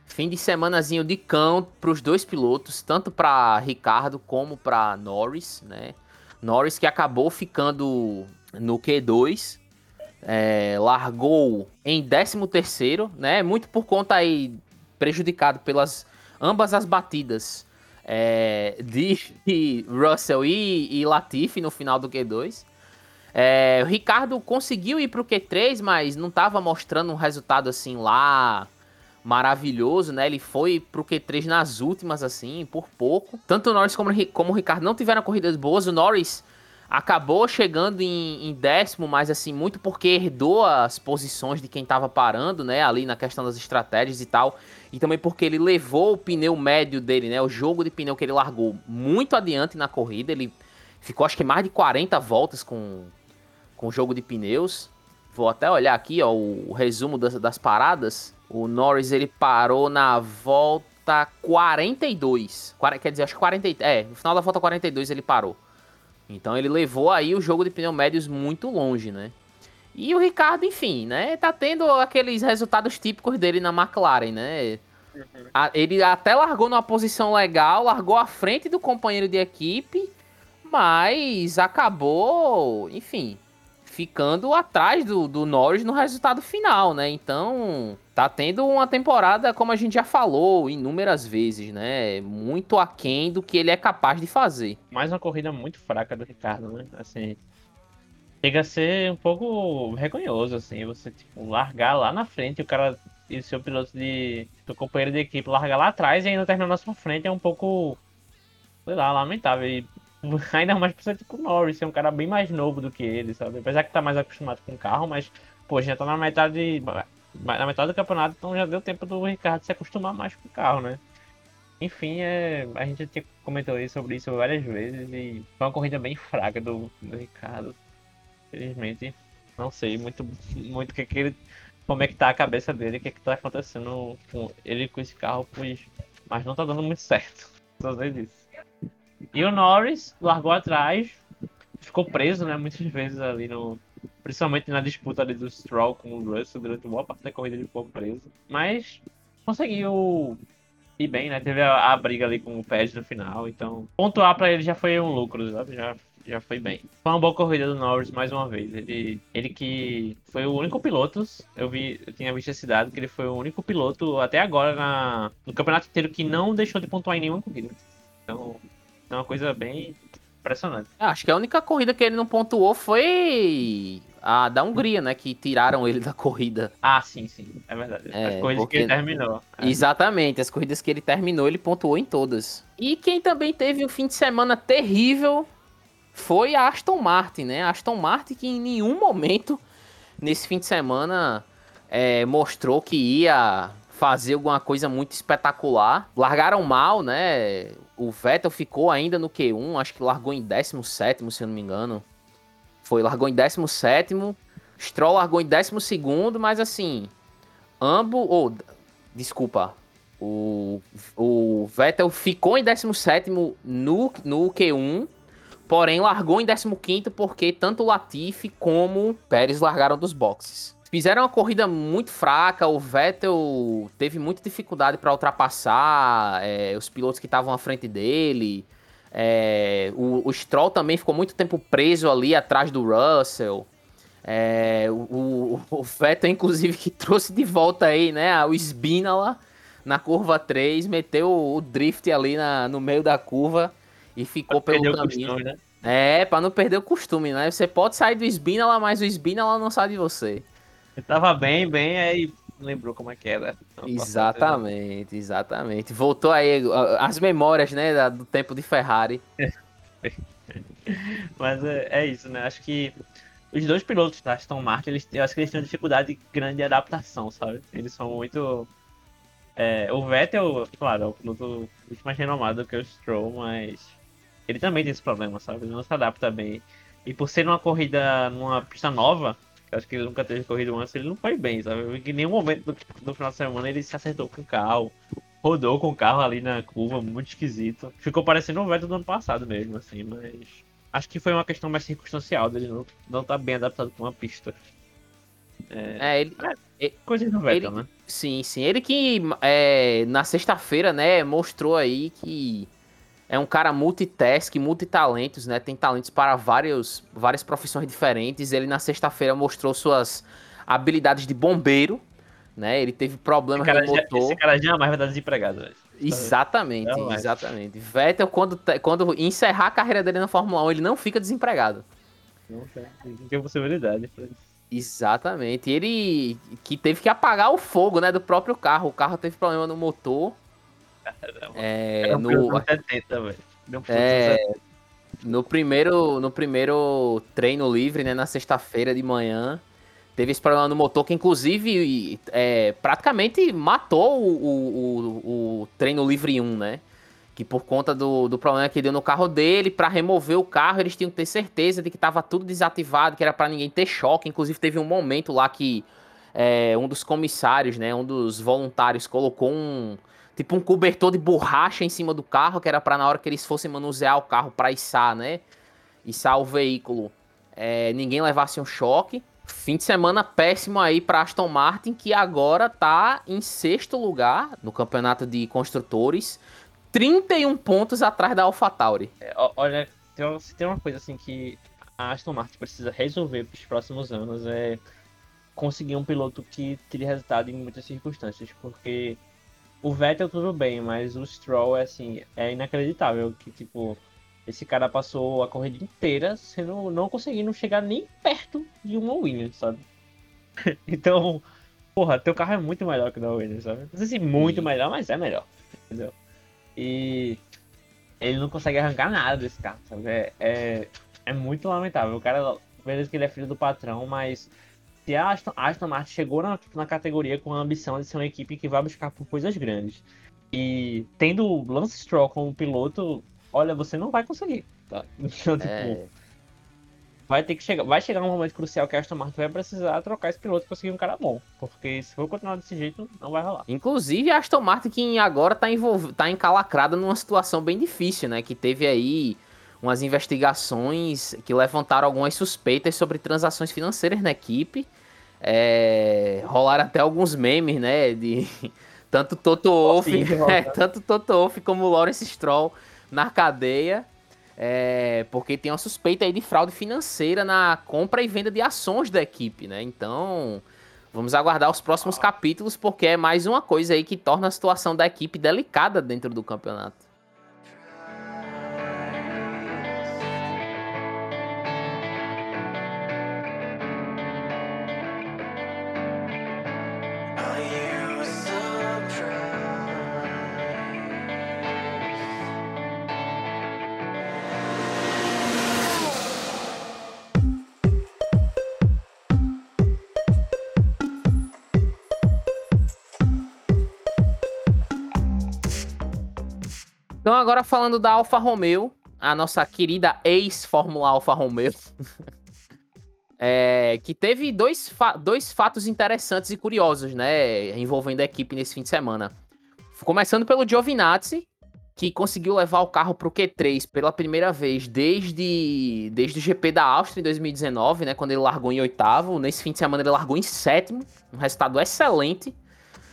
S1: Fim de semanazinho de cão para os dois pilotos, tanto para Ricardo como para Norris, né? Norris que acabou ficando no Q2, é, largou em 13 terceiro, né? Muito por conta aí prejudicado pelas ambas as batidas é, de Russell e, e Latifi no final do Q2. É, o Ricardo conseguiu ir para o Q3, mas não estava mostrando um resultado assim lá maravilhoso, né? Ele foi pro Q3 nas últimas, assim, por pouco. Tanto o Norris como, como o Ricardo não tiveram corridas boas. O Norris acabou chegando em, em, décimo, mas assim, muito porque herdou as posições de quem tava parando, né? Ali na questão das estratégias e tal. E também porque ele levou o pneu médio dele, né? O jogo de pneu que ele largou muito adiante na corrida. Ele ficou acho que mais de 40 voltas com, com o jogo de pneus. Vou até olhar aqui, ó, o, o resumo das, das paradas. O Norris ele parou na volta. volta 42. Quar- Quer dizer, acho que 40. É, no final da volta 42 ele parou. Então ele levou aí o jogo de pneu médios muito longe, né? E o Ricardo, enfim, né? Tá tendo aqueles resultados típicos dele na McLaren, né? A- Ele até largou numa posição legal, largou à frente do companheiro de equipe, mas acabou, enfim, ficando atrás do, do Norris no resultado final, né? Então, tá tendo uma temporada, como a gente já falou inúmeras vezes, né? Muito aquém do que ele é capaz de fazer.
S2: Mais uma corrida muito fraca do Ricardo, né? Assim, chega a ser um pouco vergonhoso, assim, você, tipo, largar lá na frente o cara e seu piloto de. seu companheiro de equipe largar lá atrás e ainda terminar na sua frente é um pouco. sei lá, lamentável. E ainda mais ser tipo o Norris, é um cara bem mais novo do que ele, sabe? Apesar que tá mais acostumado com o carro, mas, pô, já tá na metade. na metade do campeonato, então já deu tempo do Ricardo se acostumar mais com o carro, né? Enfim, é, a gente já comentou sobre isso várias vezes e foi uma corrida bem fraca do, do Ricardo. Infelizmente, não sei muito muito que, que ele. como é que tá a cabeça dele, o que, que tá acontecendo com ele com esse carro, pois. Mas não tá dando muito certo. Só sei disso. E o Norris largou atrás, ficou preso, né, muitas vezes ali no. Principalmente na disputa ali do Stroll com o Russell, durante boa parte da corrida ele ficou preso. Mas conseguiu ir bem, né? Teve a, a briga ali com o Pérez no final, então pontuar pra ele já foi um lucro, sabe? Já, já foi bem. Foi uma boa corrida do Norris mais uma vez. Ele, ele que foi o único piloto, eu vi, eu tinha visto esse dado, que ele foi o único piloto até agora na, no campeonato inteiro que não deixou de pontuar em nenhuma corrida. Então, é uma coisa bem impressionante.
S1: Acho que a única corrida que ele não pontuou foi a da Hungria, né? Que tiraram ele da corrida.
S2: Ah, sim, sim, é verdade.
S1: É,
S2: As coisas
S1: porque-
S2: que ele terminou. É.
S1: Exatamente, as corridas que ele terminou, ele pontuou em todas. E quem também teve um fim de semana terrível foi a Aston Martin, né? A Aston Martin que em nenhum momento nesse fim de semana é, mostrou que ia fazer alguma coisa muito espetacular. Largaram mal, né? O Vettel ficou ainda no Q1, acho que largou em 17, se eu não me engano. Foi, largou em 17. Stroll largou em 12, mas assim, ambos. Ou, desculpa. O, o Vettel ficou em 17 no, no Q1, porém largou em 15 porque tanto o Latifi como o Pérez largaram dos boxes. Fizeram uma corrida muito fraca, o Vettel teve muita dificuldade para ultrapassar é, os pilotos que estavam à frente dele. É, o, o Stroll também ficou muito tempo preso ali atrás do Russell. É, o, o, o Vettel, inclusive, que trouxe de volta aí, né, o Spinala na curva 3, meteu o drift ali na, no meio da curva e ficou pelo caminho.
S2: costume, né?
S1: É, pra não perder o costume, né? Você pode sair do Spinala, mas o Spinala não sai de você.
S2: Ele tava bem, bem, aí lembrou como é que era.
S1: Exatamente, exatamente. Voltou aí as memórias, né, do tempo de Ferrari.
S2: Mas é, é isso, né? Acho que os dois pilotos da Aston Martin, eles, eu acho que eles têm uma dificuldade grande de adaptação, sabe? Eles são muito. é, o Vettel, claro, é o piloto muito mais renomado que o Stroll, mas ele também tem esse problema, sabe? Ele não se adapta bem. E por ser numa corrida numa pista nova, eu acho que ele nunca teve corrido antes, ele não foi bem, sabe? Em nenhum momento do, do final de semana ele se acertou com o carro, rodou com o carro ali na curva, muito esquisito. Ficou parecendo o Vettel do ano passado mesmo, assim, mas acho que foi uma questão mais circunstancial dele não, não tá bem adaptado com uma pista.
S1: É, ele,
S2: Coisa do Vettel,
S1: Ele-
S2: né?
S1: sim, sim. Ele que é, na sexta-feira, né, mostrou aí que é um cara multitask, multitalentos, né? Tem talentos para vários, várias profissões diferentes. Ele na sexta-feira mostrou suas habilidades de bombeiro, né? Ele teve problemas no
S2: já,
S1: motor.
S2: esse cara jamais vai dar desempregado, velho.
S1: Exatamente, exatamente. Vettel, quando, quando encerrar a carreira dele na Fórmula 1, ele não fica desempregado.
S2: Não tem, não tem possibilidade.
S1: Exatamente. Ele que teve que apagar o fogo, né, do próprio carro. O carro teve problema no motor.
S2: Caramba.
S1: É,
S2: piloto
S1: no,
S2: anos 70, velho. Deu piloto
S1: é,
S2: anos 70.
S1: no primeiro no primeiro treino livre, né, na sexta-feira de manhã, teve esse problema no motor que inclusive é, praticamente matou o, o, o- o treino livre 1, né? Que por conta do, do problema que deu no carro dele, para remover o carro, eles tinham que ter certeza de que tava tudo desativado, que era para ninguém ter choque. Inclusive teve um momento lá que é, um dos comissários, né, um dos voluntários colocou um tipo um cobertor de borracha em cima do carro, que era para na hora que eles fossem manusear o carro para içar, né? Içar o veículo, é, ninguém levasse um choque. Fim de semana péssimo aí para Aston Martin, que agora tá em sexto lugar no campeonato de construtores, 31 pontos atrás da AlphaTauri.
S2: É, olha, tem, se tem uma coisa assim que a Aston Martin precisa resolver para os próximos anos é conseguir um piloto que tire resultado em muitas circunstâncias, porque o Vettel tudo bem, mas o Stroll é assim, é inacreditável que tipo esse cara passou a corrida inteira sendo não conseguindo chegar nem perto de uma Williams, sabe? então, porra, teu carro é muito melhor que o da Williams, sabe? Não sei se muito melhor, mas é melhor, entendeu? E ele não consegue arrancar nada desse carro, sabe? É, é, é muito lamentável. O cara, beleza que ele é filho do patrão, mas se a Aston, Aston Martin chegou na, na categoria com a ambição de ser uma equipe que vai buscar por coisas grandes. E tendo Lance Stroll como piloto, olha, você não vai conseguir. Tá? Então, tipo, é... vai ter que chegar. Vai chegar um momento crucial que a Aston Martin vai precisar trocar esse piloto e conseguir um cara bom. Porque se for continuar desse jeito, não vai rolar.
S1: Inclusive, a Aston Martin que agora tá, envolv... tá encalacrada numa situação bem difícil, né? Que teve aí umas investigações que levantaram algumas suspeitas sobre transações financeiras na equipe. É, rolaram até alguns memes, né? De tanto Toto Wolff, é, tanto Toto Wolff como Lawrence Stroll na cadeia. É, porque tem uma suspeita aí de fraude financeira na compra e venda de ações da equipe, né? Então, vamos aguardar os próximos capítulos, porque é mais uma coisa aí que torna a situação da equipe delicada dentro do campeonato. Agora falando da Alfa Romeo, a nossa querida ex-Fórmula Alfa Romeo, é, que teve dois, fa dois fatos interessantes e curiosos, né, envolvendo a equipe nesse fim de semana. Começando pelo Giovinazzi, que conseguiu levar o carro para o Q3 pela primeira vez desde, desde o GP da Áustria em 2019, né, quando ele largou em oitavo. Nesse fim de semana ele largou em sétimo, um resultado excelente.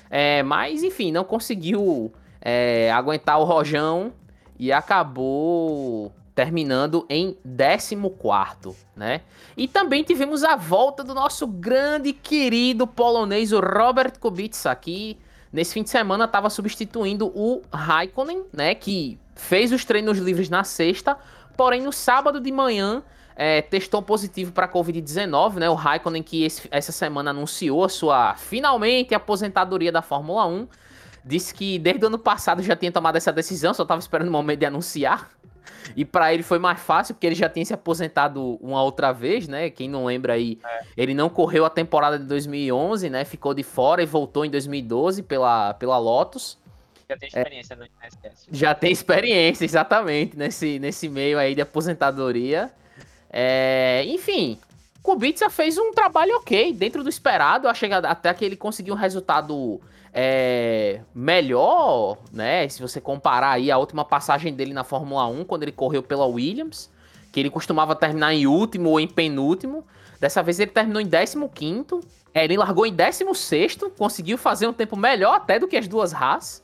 S1: É, mas, enfim, não conseguiu é, aguentar o rojão e acabou terminando em 14, né? E também tivemos a volta do nosso grande querido polonês, o Robert Kubica, que nesse fim de semana estava substituindo o Raikkonen, né? Que fez os treinos livres na sexta, porém no sábado de manhã é, testou positivo para Covid-19, né? O Raikkonen que esse, essa semana anunciou a sua finalmente aposentadoria da Fórmula 1 disse que desde o ano passado já tinha tomado essa decisão, só tava esperando o momento de anunciar. E para ele foi mais fácil, porque ele já tinha se aposentado uma outra vez, né? Quem não lembra aí, é. ele não correu a temporada de 2011, né? Ficou de fora e voltou em 2012 pela, pela Lotus.
S2: Já tem experiência é, no INSS.
S1: Já tem experiência, exatamente, nesse, nesse meio aí de aposentadoria. É, enfim, Kubica fez um trabalho ok, dentro do esperado. Achei até que ele conseguiu um resultado é, melhor, né? Se você comparar aí a última passagem dele na Fórmula 1, quando ele correu pela Williams, que ele costumava terminar em último ou em penúltimo. Dessa vez ele terminou em 15. É, ele largou em 16, conseguiu fazer um tempo melhor até do que as duas Haas.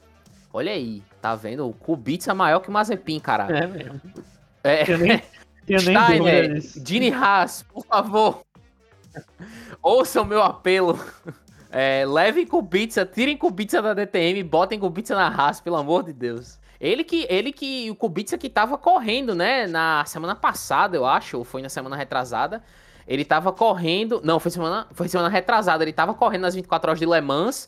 S1: Olha aí, tá vendo? O Kubica é maior que o Mazepin, cara.
S2: É mesmo.
S1: É.
S2: Eu nem, eu
S1: Steiner, Gini Haas, por favor. Ouça o meu apelo. É, levem Kubica, tirem Kubica da DTM, botem Kubica na Haas, pelo amor de Deus. Ele que, ele que, o Kubica que tava correndo, né, na semana passada, eu acho, ou foi na semana retrasada, ele tava correndo, não, foi semana, foi semana retrasada, ele tava correndo nas 24 horas de Le Mans,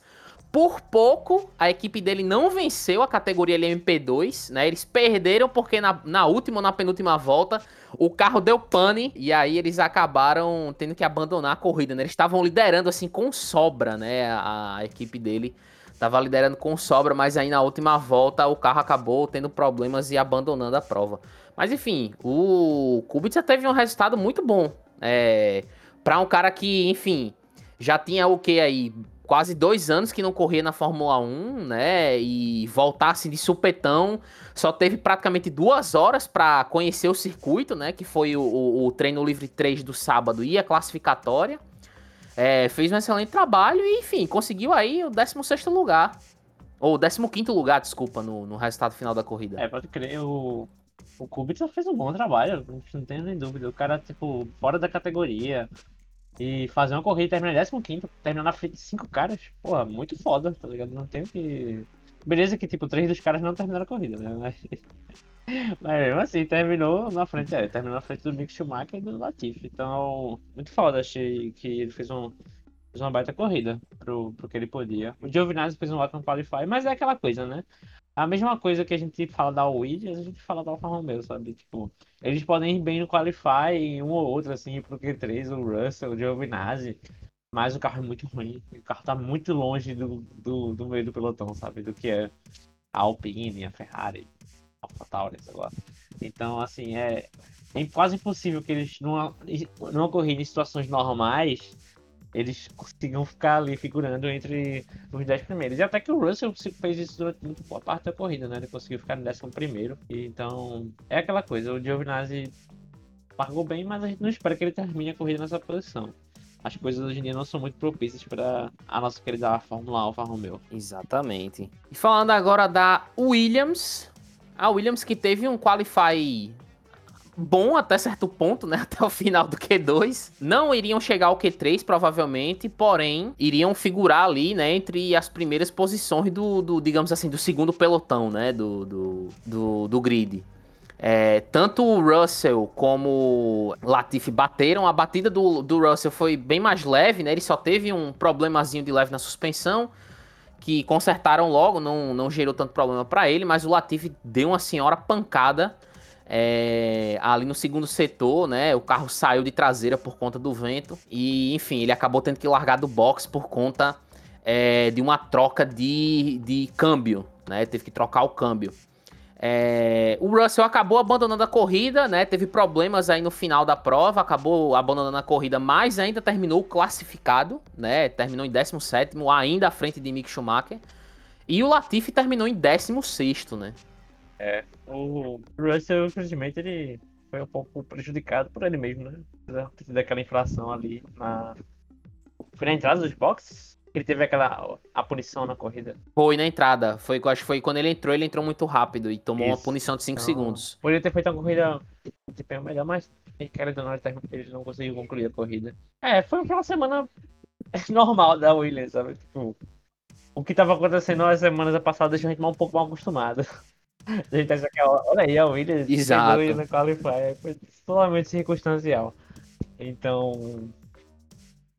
S1: por pouco, a equipe dele não venceu a categoria LMP2, né? Eles perderam porque na, na última ou na penúltima volta o carro deu pane e aí eles acabaram tendo que abandonar a corrida, né? Eles estavam liderando assim com sobra, né? A, a equipe dele estava liderando com sobra, mas aí na última volta o carro acabou tendo problemas e abandonando a prova. Mas enfim, o Kubica teve um resultado muito bom. É, para um cara que, enfim, já tinha o que aí quase dois anos que não corria na Fórmula 1, né? E voltasse de supetão. Só teve praticamente duas horas para conhecer o circuito, né? Que foi o, o, o, treino livre 3 do sábado e a classificatória. É, fez um excelente trabalho e, enfim, conseguiu aí o 16 lugar. Ou 15 lugar, desculpa, no, no resultado final da corrida.
S2: É, pode crer, o, o Kubica fez um bom trabalho, não tenho nem dúvida. O cara, tipo, fora da categoria. E fazer uma corrida e terminar em 15, terminar na frente de cinco caras, porra, muito foda, tá ligado? Não tenho que. Beleza que, tipo, três dos caras não terminaram a corrida, né? Mas, Mas mesmo assim, terminou na frente, é, terminou na frente do Mick Schumacher e do Latifi. Então, muito foda, achei que ele fez, um, fez uma baita corrida pro, pro que ele podia. O Giovinazzi fez um ótimo qualify, mas é aquela coisa, né? A mesma coisa que a gente fala da Williams, a gente fala da Alfa Romeo, sabe? Tipo, eles podem ir bem no Qualify, um ou outro, assim, pro Q3, o Russell, o Giovinazzi, mas o carro é muito ruim. O carro tá muito longe do, do, do meio do pelotão, sabe? Do que é a Alpine, a Ferrari, a AlphaTauri, sei lá. Então, assim, é, é quase impossível que eles, numa, numa corrida em situações normais, eles conseguiam ficar ali figurando entre os 10 primeiros. E até que o Russell fez isso durante muito boa parte da corrida, né? Ele conseguiu ficar no 11 primeiro. Então, é aquela coisa, o Giovinazzi largou bem, mas a gente não espera que ele termine a corrida nessa posição. As coisas hoje em dia não são muito propícias para a nossa querida Fórmula Alfa Romeo.
S1: Exatamente. E falando agora da Williams, a Williams que teve um qualify bom até certo ponto, né? Até o final do Q2. Não iriam chegar ao Q3, provavelmente, porém, iriam figurar ali, né? Entre as primeiras posições do, do digamos assim, do segundo pelotão, né? Do, do, do, do grid. É, tanto o Russell como Latifi bateram. A batida do, do Russell foi bem mais leve, né? Ele só teve um problemazinho de leve na suspensão. Que consertaram logo, não, não gerou tanto problema para ele, mas o Latifi deu uma senhora pancada é, ali no segundo setor, né? O carro saiu de traseira por conta do vento. E, enfim, ele acabou tendo que largar do box por conta é, de uma troca de, de câmbio, né? Teve que trocar o câmbio. É, o Russell acabou abandonando a corrida, né? Teve problemas aí no final da prova, acabou abandonando a corrida, mas ainda terminou classificado, né? Terminou em 17, ainda à frente de Mick Schumacher. E o Latifi terminou em 16, né?
S2: É, o Russell, infelizmente, ele foi um pouco prejudicado por ele mesmo, né? Ter tido aquela inflação ali na. Foi na entrada dos boxes? Ele teve aquela a punição na corrida.
S1: Foi na entrada. Foi, acho que foi quando ele entrou, ele entrou muito rápido e tomou Isso. uma punição de 5 então, segundos.
S2: Poderia ter feito uma corrida tipo, melhor, mas cara do norte ele não conseguiu concluir a corrida. É, foi uma semana normal da Williams, sabe? Tipo, o que estava acontecendo nas semanas passadas deixou a gente um pouco mal acostumado. A gente acha que, olha aí, a Williams
S1: Exato.
S2: chegou no Qualify, foi totalmente circunstancial. Então,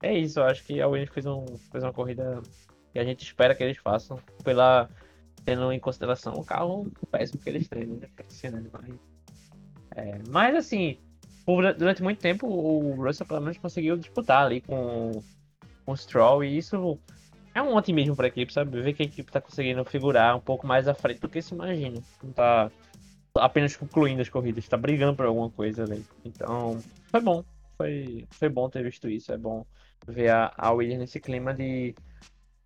S2: é isso, eu acho que a Williams fez, um, fez uma corrida que a gente espera que eles façam, pela tendo em consideração o carro péssimo que eles têm, né? É, mas assim, por, durante muito tempo o Russell pelo menos conseguiu disputar ali com, com o Stroll e isso é um otimismo para a equipe, sabe? Ver que a equipe está conseguindo figurar um pouco mais à frente do que se imagina. Não tá apenas concluindo as corridas, está brigando por alguma coisa ali. Então, foi bom. Foi, foi bom ter visto isso. É bom ver a, a Williams nesse clima de.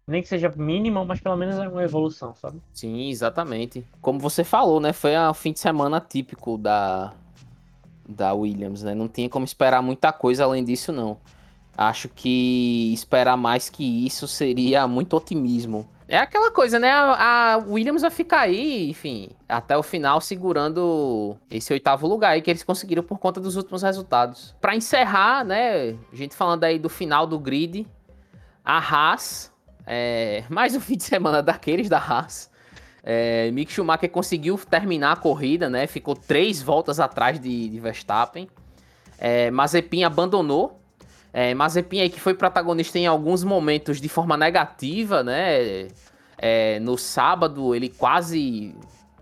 S2: Nem que seja mínima, mas pelo menos é uma evolução, sabe?
S1: Sim, exatamente. Como você falou, né? Foi um fim de semana típico da, da Williams, né? Não tinha como esperar muita coisa além disso, não. Acho que esperar mais que isso seria muito otimismo. É aquela coisa, né? A, Williams vai ficar aí, enfim, até o final segurando esse oitavo lugar aí que eles conseguiram por conta dos últimos resultados. Para encerrar, né? A gente falando aí do final do grid, a Haas, é, mais um fim de semana daqueles da Haas. É, Mick Schumacher conseguiu terminar a corrida, né? Ficou três voltas atrás de, de Verstappen. É, Mazepin abandonou é, Mazepin aí que foi protagonista em alguns momentos de forma negativa, né? É, no sábado ele quase,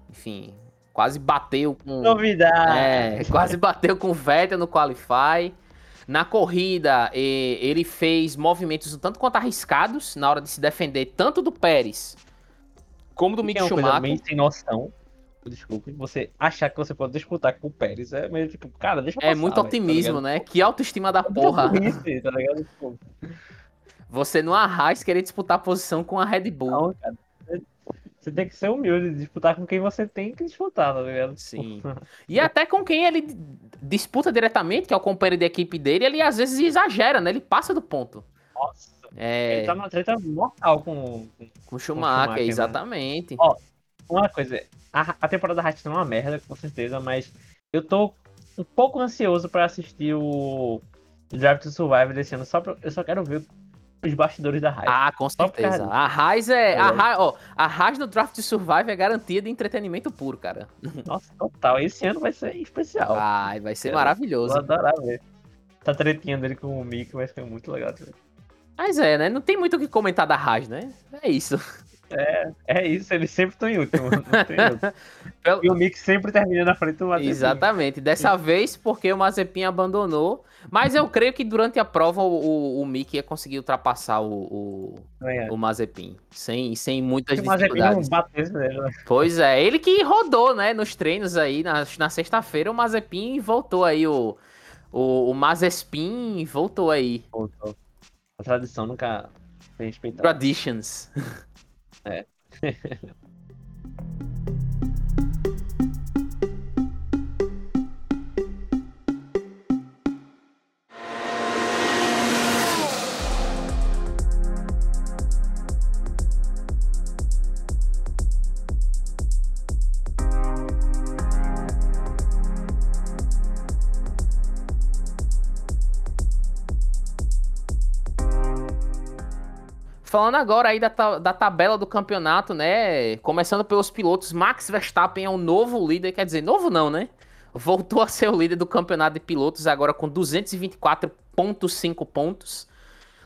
S1: enfim, quase bateu com...
S2: Novidade!
S1: É, quase bateu com o Vettel no Qualify. Na corrida, ele fez movimentos um tanto quanto arriscados na hora de se defender, tanto do Pérez como do Mick Schumacher.
S2: Sem noção desculpe, você achar que você pode disputar com o Pérez é meio tipo, cara, deixa eu
S1: É muito otimismo, tá né? Que autoestima da porra.
S2: Tá ligado? Tipo,
S1: Você no Arraiz querer disputar a posição com a Red Bull.
S2: Não, cara. Você tem que ser humilde, disputar com quem você tem que disputar, tá ligado?
S1: Sim. E até com quem ele disputa diretamente, que é o companheiro de equipe dele, ele às vezes exagera, né? Ele passa do ponto.
S2: Nossa.
S1: É,
S2: Ele tá numa treta mortal com, com
S1: com o Schumacher,
S2: Schumacher, né?
S1: exatamente.
S2: Ó, Uma coisa, a, a temporada da Haas é uma merda, com certeza, mas eu tô um pouco ansioso pra assistir o Drive to Survive desse ano. Só pra, eu só quero ver os bastidores da Haas.
S1: Ah, com certeza. A Haas é. A. Haas, ó, a Haas no Draft Survive é garantia de entretenimento puro, cara.
S2: Nossa, total. Esse ano vai ser especial.
S1: Ai, vai ser
S2: É.
S1: maravilhoso.
S2: Vou adorar ver. Tá tretinha dele com o Mick vai ser muito legal. também.
S1: Mas é, né? Não tem muito o que comentar da Haas, né? É isso.
S2: É isso, eles sempre estão em último.
S1: Pelo-
S2: E o Mick sempre termina na frente do Mazepin.
S1: Exatamente. Dessa vez, porque o Mazepin abandonou. Mas eu creio que durante a prova o, o, o Mick ia conseguir ultrapassar o, o,
S2: É.
S1: o Mazepin. Sem, sem muitas
S2: Se o Mazepin não
S1: dificuldades.
S2: nele, né?
S1: Pois é, ele que rodou, né, nos treinos aí, na, na sexta-feira, o Mazepin voltou aí, o, o, o Mazespin voltou aí.
S2: Voltou. A tradição nunca foi respeitada.
S1: Traditions. はい。Falando agora aí da, da tabela do campeonato, né? Começando pelos pilotos, Max Verstappen é o novo líder, quer dizer, novo não, né? Voltou a ser o líder do campeonato de pilotos agora com 224,5 pontos.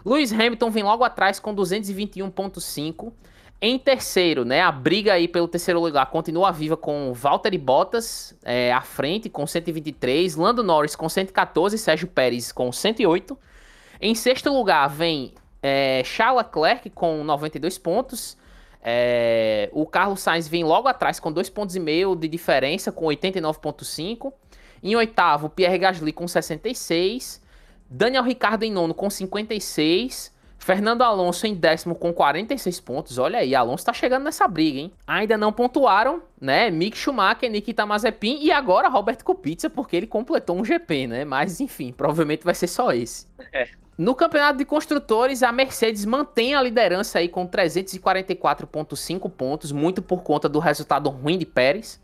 S1: Lewis Hamilton vem logo atrás com 221,5. Em terceiro, né? A briga aí pelo terceiro lugar continua viva com Valtteri Bottas é, à frente com 123, Lando Norris com 114, Sérgio Pérez com 108. Em sexto lugar vem é, Charles Leclerc com 92 pontos. É, o Carlos Sainz vem logo atrás com 2,5 pontos e meio de diferença, com 89,5. Em oitavo, Pierre Gasly com 66. Daniel Ricciardo em nono com 56. Fernando Alonso em décimo com 46 pontos. Olha aí, Alonso tá chegando nessa briga, hein? Ainda não pontuaram, né? Mick Schumacher, Nikita Mazepin e agora Robert Kubica, porque ele completou um GP, né? Mas enfim, provavelmente vai ser só esse. No campeonato de construtores, a Mercedes mantém a liderança aí com 344,5 pontos, muito por conta do resultado ruim de Pérez.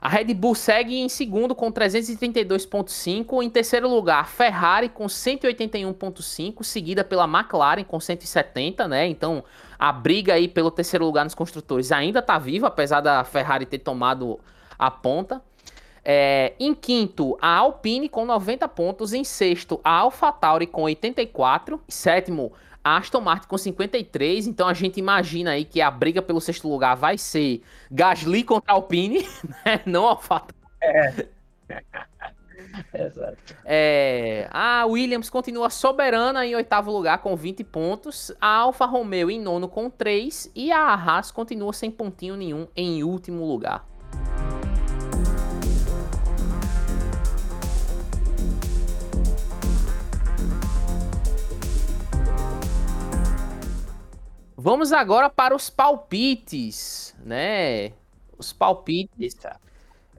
S1: A Red Bull segue em segundo com 332,5. Em terceiro lugar, Ferrari com 181,5, seguida pela McLaren com 170, né? Então a briga aí pelo terceiro lugar nos construtores ainda tá viva, apesar da Ferrari ter tomado a ponta. É, em quinto, a Alpine com 90 pontos. Em sexto, a AlphaTauri com 84. Sétimo, a Aston Martin com 53. Então a gente imagina aí que a briga pelo sexto lugar vai ser Gasly contra a Alpine, né? Não AlphaTauri.
S2: Exato.
S1: É, a Williams continua soberana em oitavo lugar com 20 pontos. A Alfa Romeo em nono com 3. E a Haas continua sem pontinho nenhum em último lugar. Vamos agora para os palpites, né? Os palpites.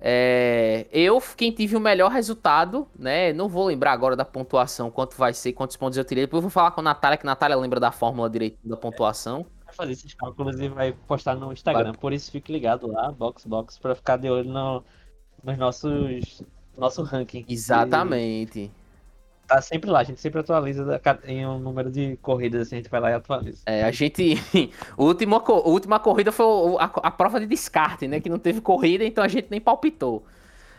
S1: É, eu, quem tive o melhor resultado, né? Não vou lembrar agora da pontuação, quanto vai ser, quantos pontos eu tirei. Depois eu vou falar com a Natália, que a Natália lembra da fórmula direito da pontuação.
S2: Vai fazer esses cálculos e vai postar no Instagram. Por isso fique ligado lá, Box Box, pra ficar de olho no, nos nossos nosso ranking.
S1: Exatamente.
S2: E Tá sempre lá, a gente sempre atualiza em um número de corridas, assim, a gente vai lá e atualiza.
S1: É, a gente. a última, última corrida foi a, a prova de descarte, né? Que não teve corrida, então a gente nem palpitou.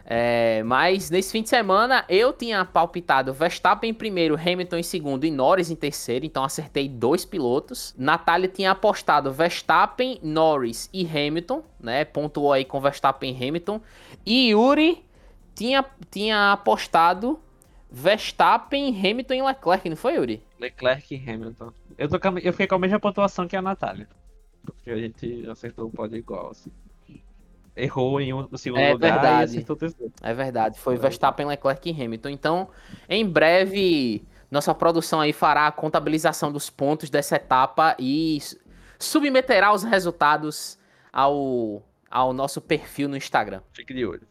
S1: É, mas nesse fim de semana eu tinha palpitado Verstappen em primeiro, Hamilton em segundo e Norris em terceiro, então acertei dois pilotos. Natália tinha apostado Verstappen, Norris e Hamilton, né? Pontuou aí com Verstappen e Hamilton. E Yuri tinha, tinha apostado Verstappen, Hamilton e Leclerc, não foi, Yuri?
S2: Leclerc e Hamilton. Eu, tô eu fiquei com a mesma pontuação que a Natália. Porque a gente acertou o pódio igual, assim. Errou em um, no segundo
S1: É
S2: lugar
S1: verdade.
S2: e acertou o terceiro.
S1: É verdade, foi Verstappen, Leclerc e Hamilton. Então, em breve, Nossa produção aí fará a contabilização dos pontos dessa etapa e submeterá os resultados ao, ao nosso perfil no Instagram.
S2: Fique de olho.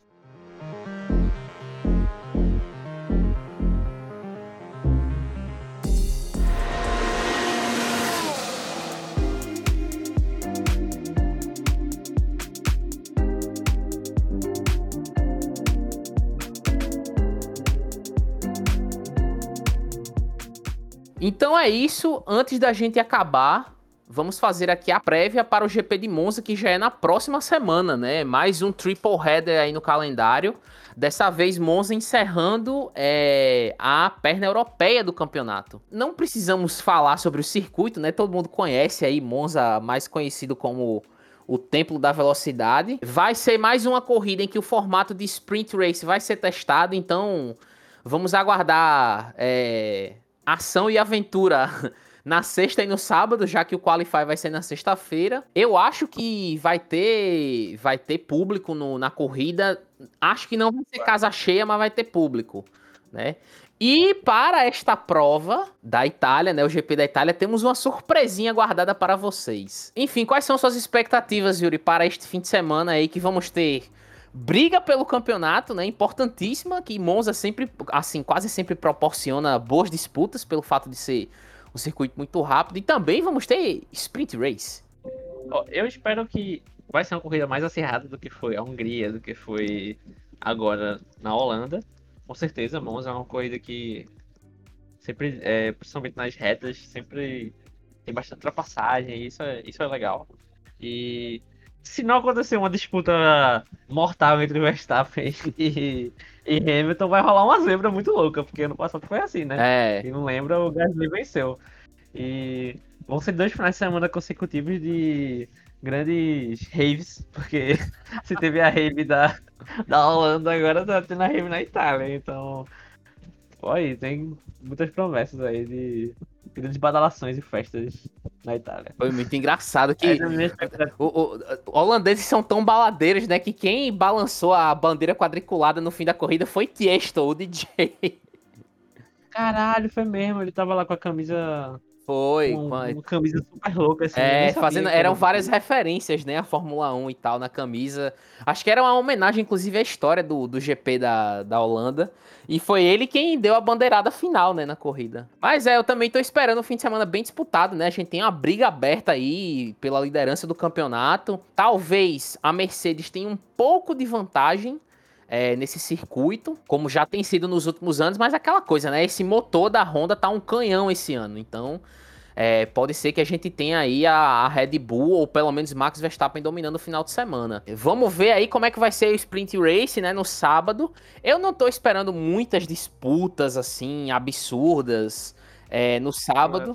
S1: Então é isso. Antes da gente acabar, vamos fazer aqui a prévia para o GP de Monza, que já é na próxima semana, né? Mais um triple header aí no calendário. Dessa vez, Monza encerrando é, a perna europeia do campeonato. Não precisamos falar sobre o circuito, né? Todo mundo conhece aí Monza, mais conhecido como o Templo da Velocidade. Vai ser mais uma corrida em que o formato de sprint race vai ser testado, então vamos aguardar é, ação e aventura na sexta e no sábado, já que o Qualify vai ser na sexta-feira. Eu acho que vai ter vai ter público no- na corrida. Acho que não vai ser casa cheia, mas vai ter público, né? E para esta prova da Itália, né, o GP da Itália, temos uma surpresinha guardada para vocês. Enfim, quais são suas expectativas, Yuri, para este fim de semana aí que vamos ter briga pelo campeonato, né? Importantíssima, que Monza sempre, assim, quase sempre proporciona boas disputas pelo fato de ser um circuito muito rápido. E também vamos ter sprint race.
S2: Eu espero que vai ser uma corrida mais acirrada do que foi a Hungria, do que foi agora na Holanda. Com certeza, Monza é uma corrida que sempre, é, principalmente nas retas, sempre tem bastante ultrapassagem, isso é, isso é legal. E se não acontecer uma disputa mortal entre Verstappen e, e Hamilton, vai rolar uma zebra muito louca, porque ano passado foi assim, né?
S1: É,
S2: Quem não lembra, o Gasly venceu. E vão ser dois finais de semana consecutivos de grandes raves, porque se teve a rave da, da Holanda, agora tá tendo a rave na Itália. Então, olha, tem muitas promessas aí de grandes badalações e festas na Itália.
S1: foi muito engraçado que
S2: é a minha expectativa.
S1: o, o- holandeses são tão baladeiros, né? Que quem balançou a bandeira quadriculada no fim da corrida foi Tiesto, o DJ.
S2: Caralho, foi mesmo, ele tava lá com a camisa.
S1: Foi,
S2: com
S1: com
S2: camisa super louca, assim.
S1: É, fazendo, eram
S2: era-
S1: várias referências, né, a Fórmula 1 e tal na camisa. Acho que era uma homenagem, inclusive, à história do, do GP da, da Holanda. E foi ele quem deu a bandeirada final, né, na corrida. Mas é, eu também tô esperando um fim de semana bem disputado, né? A gente tem uma briga aberta aí pela liderança do campeonato. Talvez a Mercedes tenha um pouco de vantagem. É, nesse circuito, como já tem sido nos últimos anos, mas aquela coisa, né? Esse motor da Honda tá um canhão esse ano, então é, pode ser que a gente tenha aí a, a Red Bull ou pelo menos Max Verstappen dominando o final de semana. Vamos ver aí como é que vai ser o Sprint Race, né, no sábado. Eu não tô esperando muitas disputas assim absurdas é, no sábado.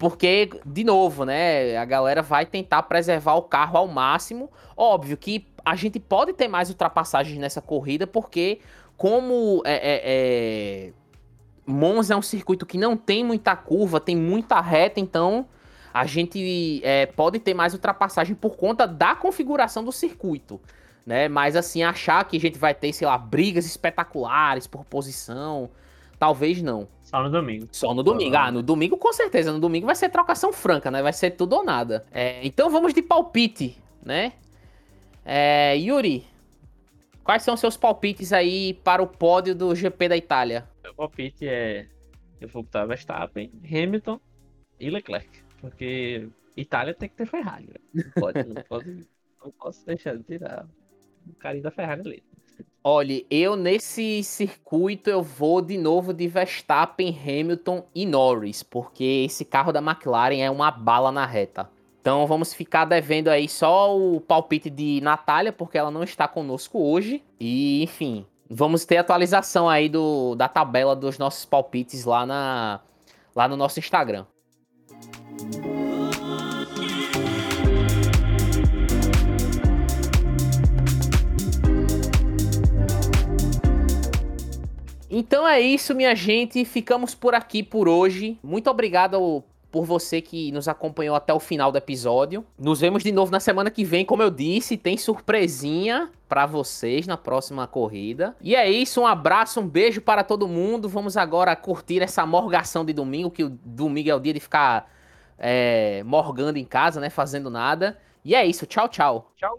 S1: Porque, de novo, né? A galera vai tentar preservar o carro ao máximo. Óbvio que a gente pode ter mais ultrapassagens nessa corrida, porque, como é, é, é, Monza é um circuito que não tem muita curva, tem muita reta, então a gente é, pode ter mais ultrapassagem por conta da configuração do circuito. Né? Mas assim, achar que a gente vai ter, sei lá, brigas espetaculares por posição, talvez não.
S2: Só no domingo.
S1: Só no domingo. Ah, no domingo com certeza. No domingo vai ser trocação franca, né? Vai ser tudo ou nada. É, então vamos de palpite, né? É, Yuri, quais são seus palpites aí para o pódio do GP da Itália?
S2: Meu palpite é. Eu vou botar Verstappen, Hamilton e Leclerc. Porque Itália tem que ter Ferrari. velho. Não pode, não pode. Não posso deixar de tirar o carinho da Ferrari ali.
S1: Olha, eu nesse circuito eu vou de novo de Verstappen, Hamilton e Norris, porque esse carro da McLaren é uma bala na reta. Então vamos ficar devendo aí só o palpite de Natália, porque ela não está conosco hoje. E, enfim, vamos ter atualização aí do, da tabela dos nossos palpites lá, na, lá no nosso Instagram. Então é isso, minha gente. Ficamos por aqui por hoje. Muito obrigado por você que nos acompanhou até o final do episódio. Nos vemos de novo na semana que vem, como eu disse, tem surpresinha para vocês na próxima corrida. E é isso, um abraço, um beijo para todo mundo. Vamos agora curtir essa morgação de domingo, que o domingo é o dia de ficar é, morgando em casa, né, fazendo nada. E é isso, tchau, tchau.
S2: Tchau!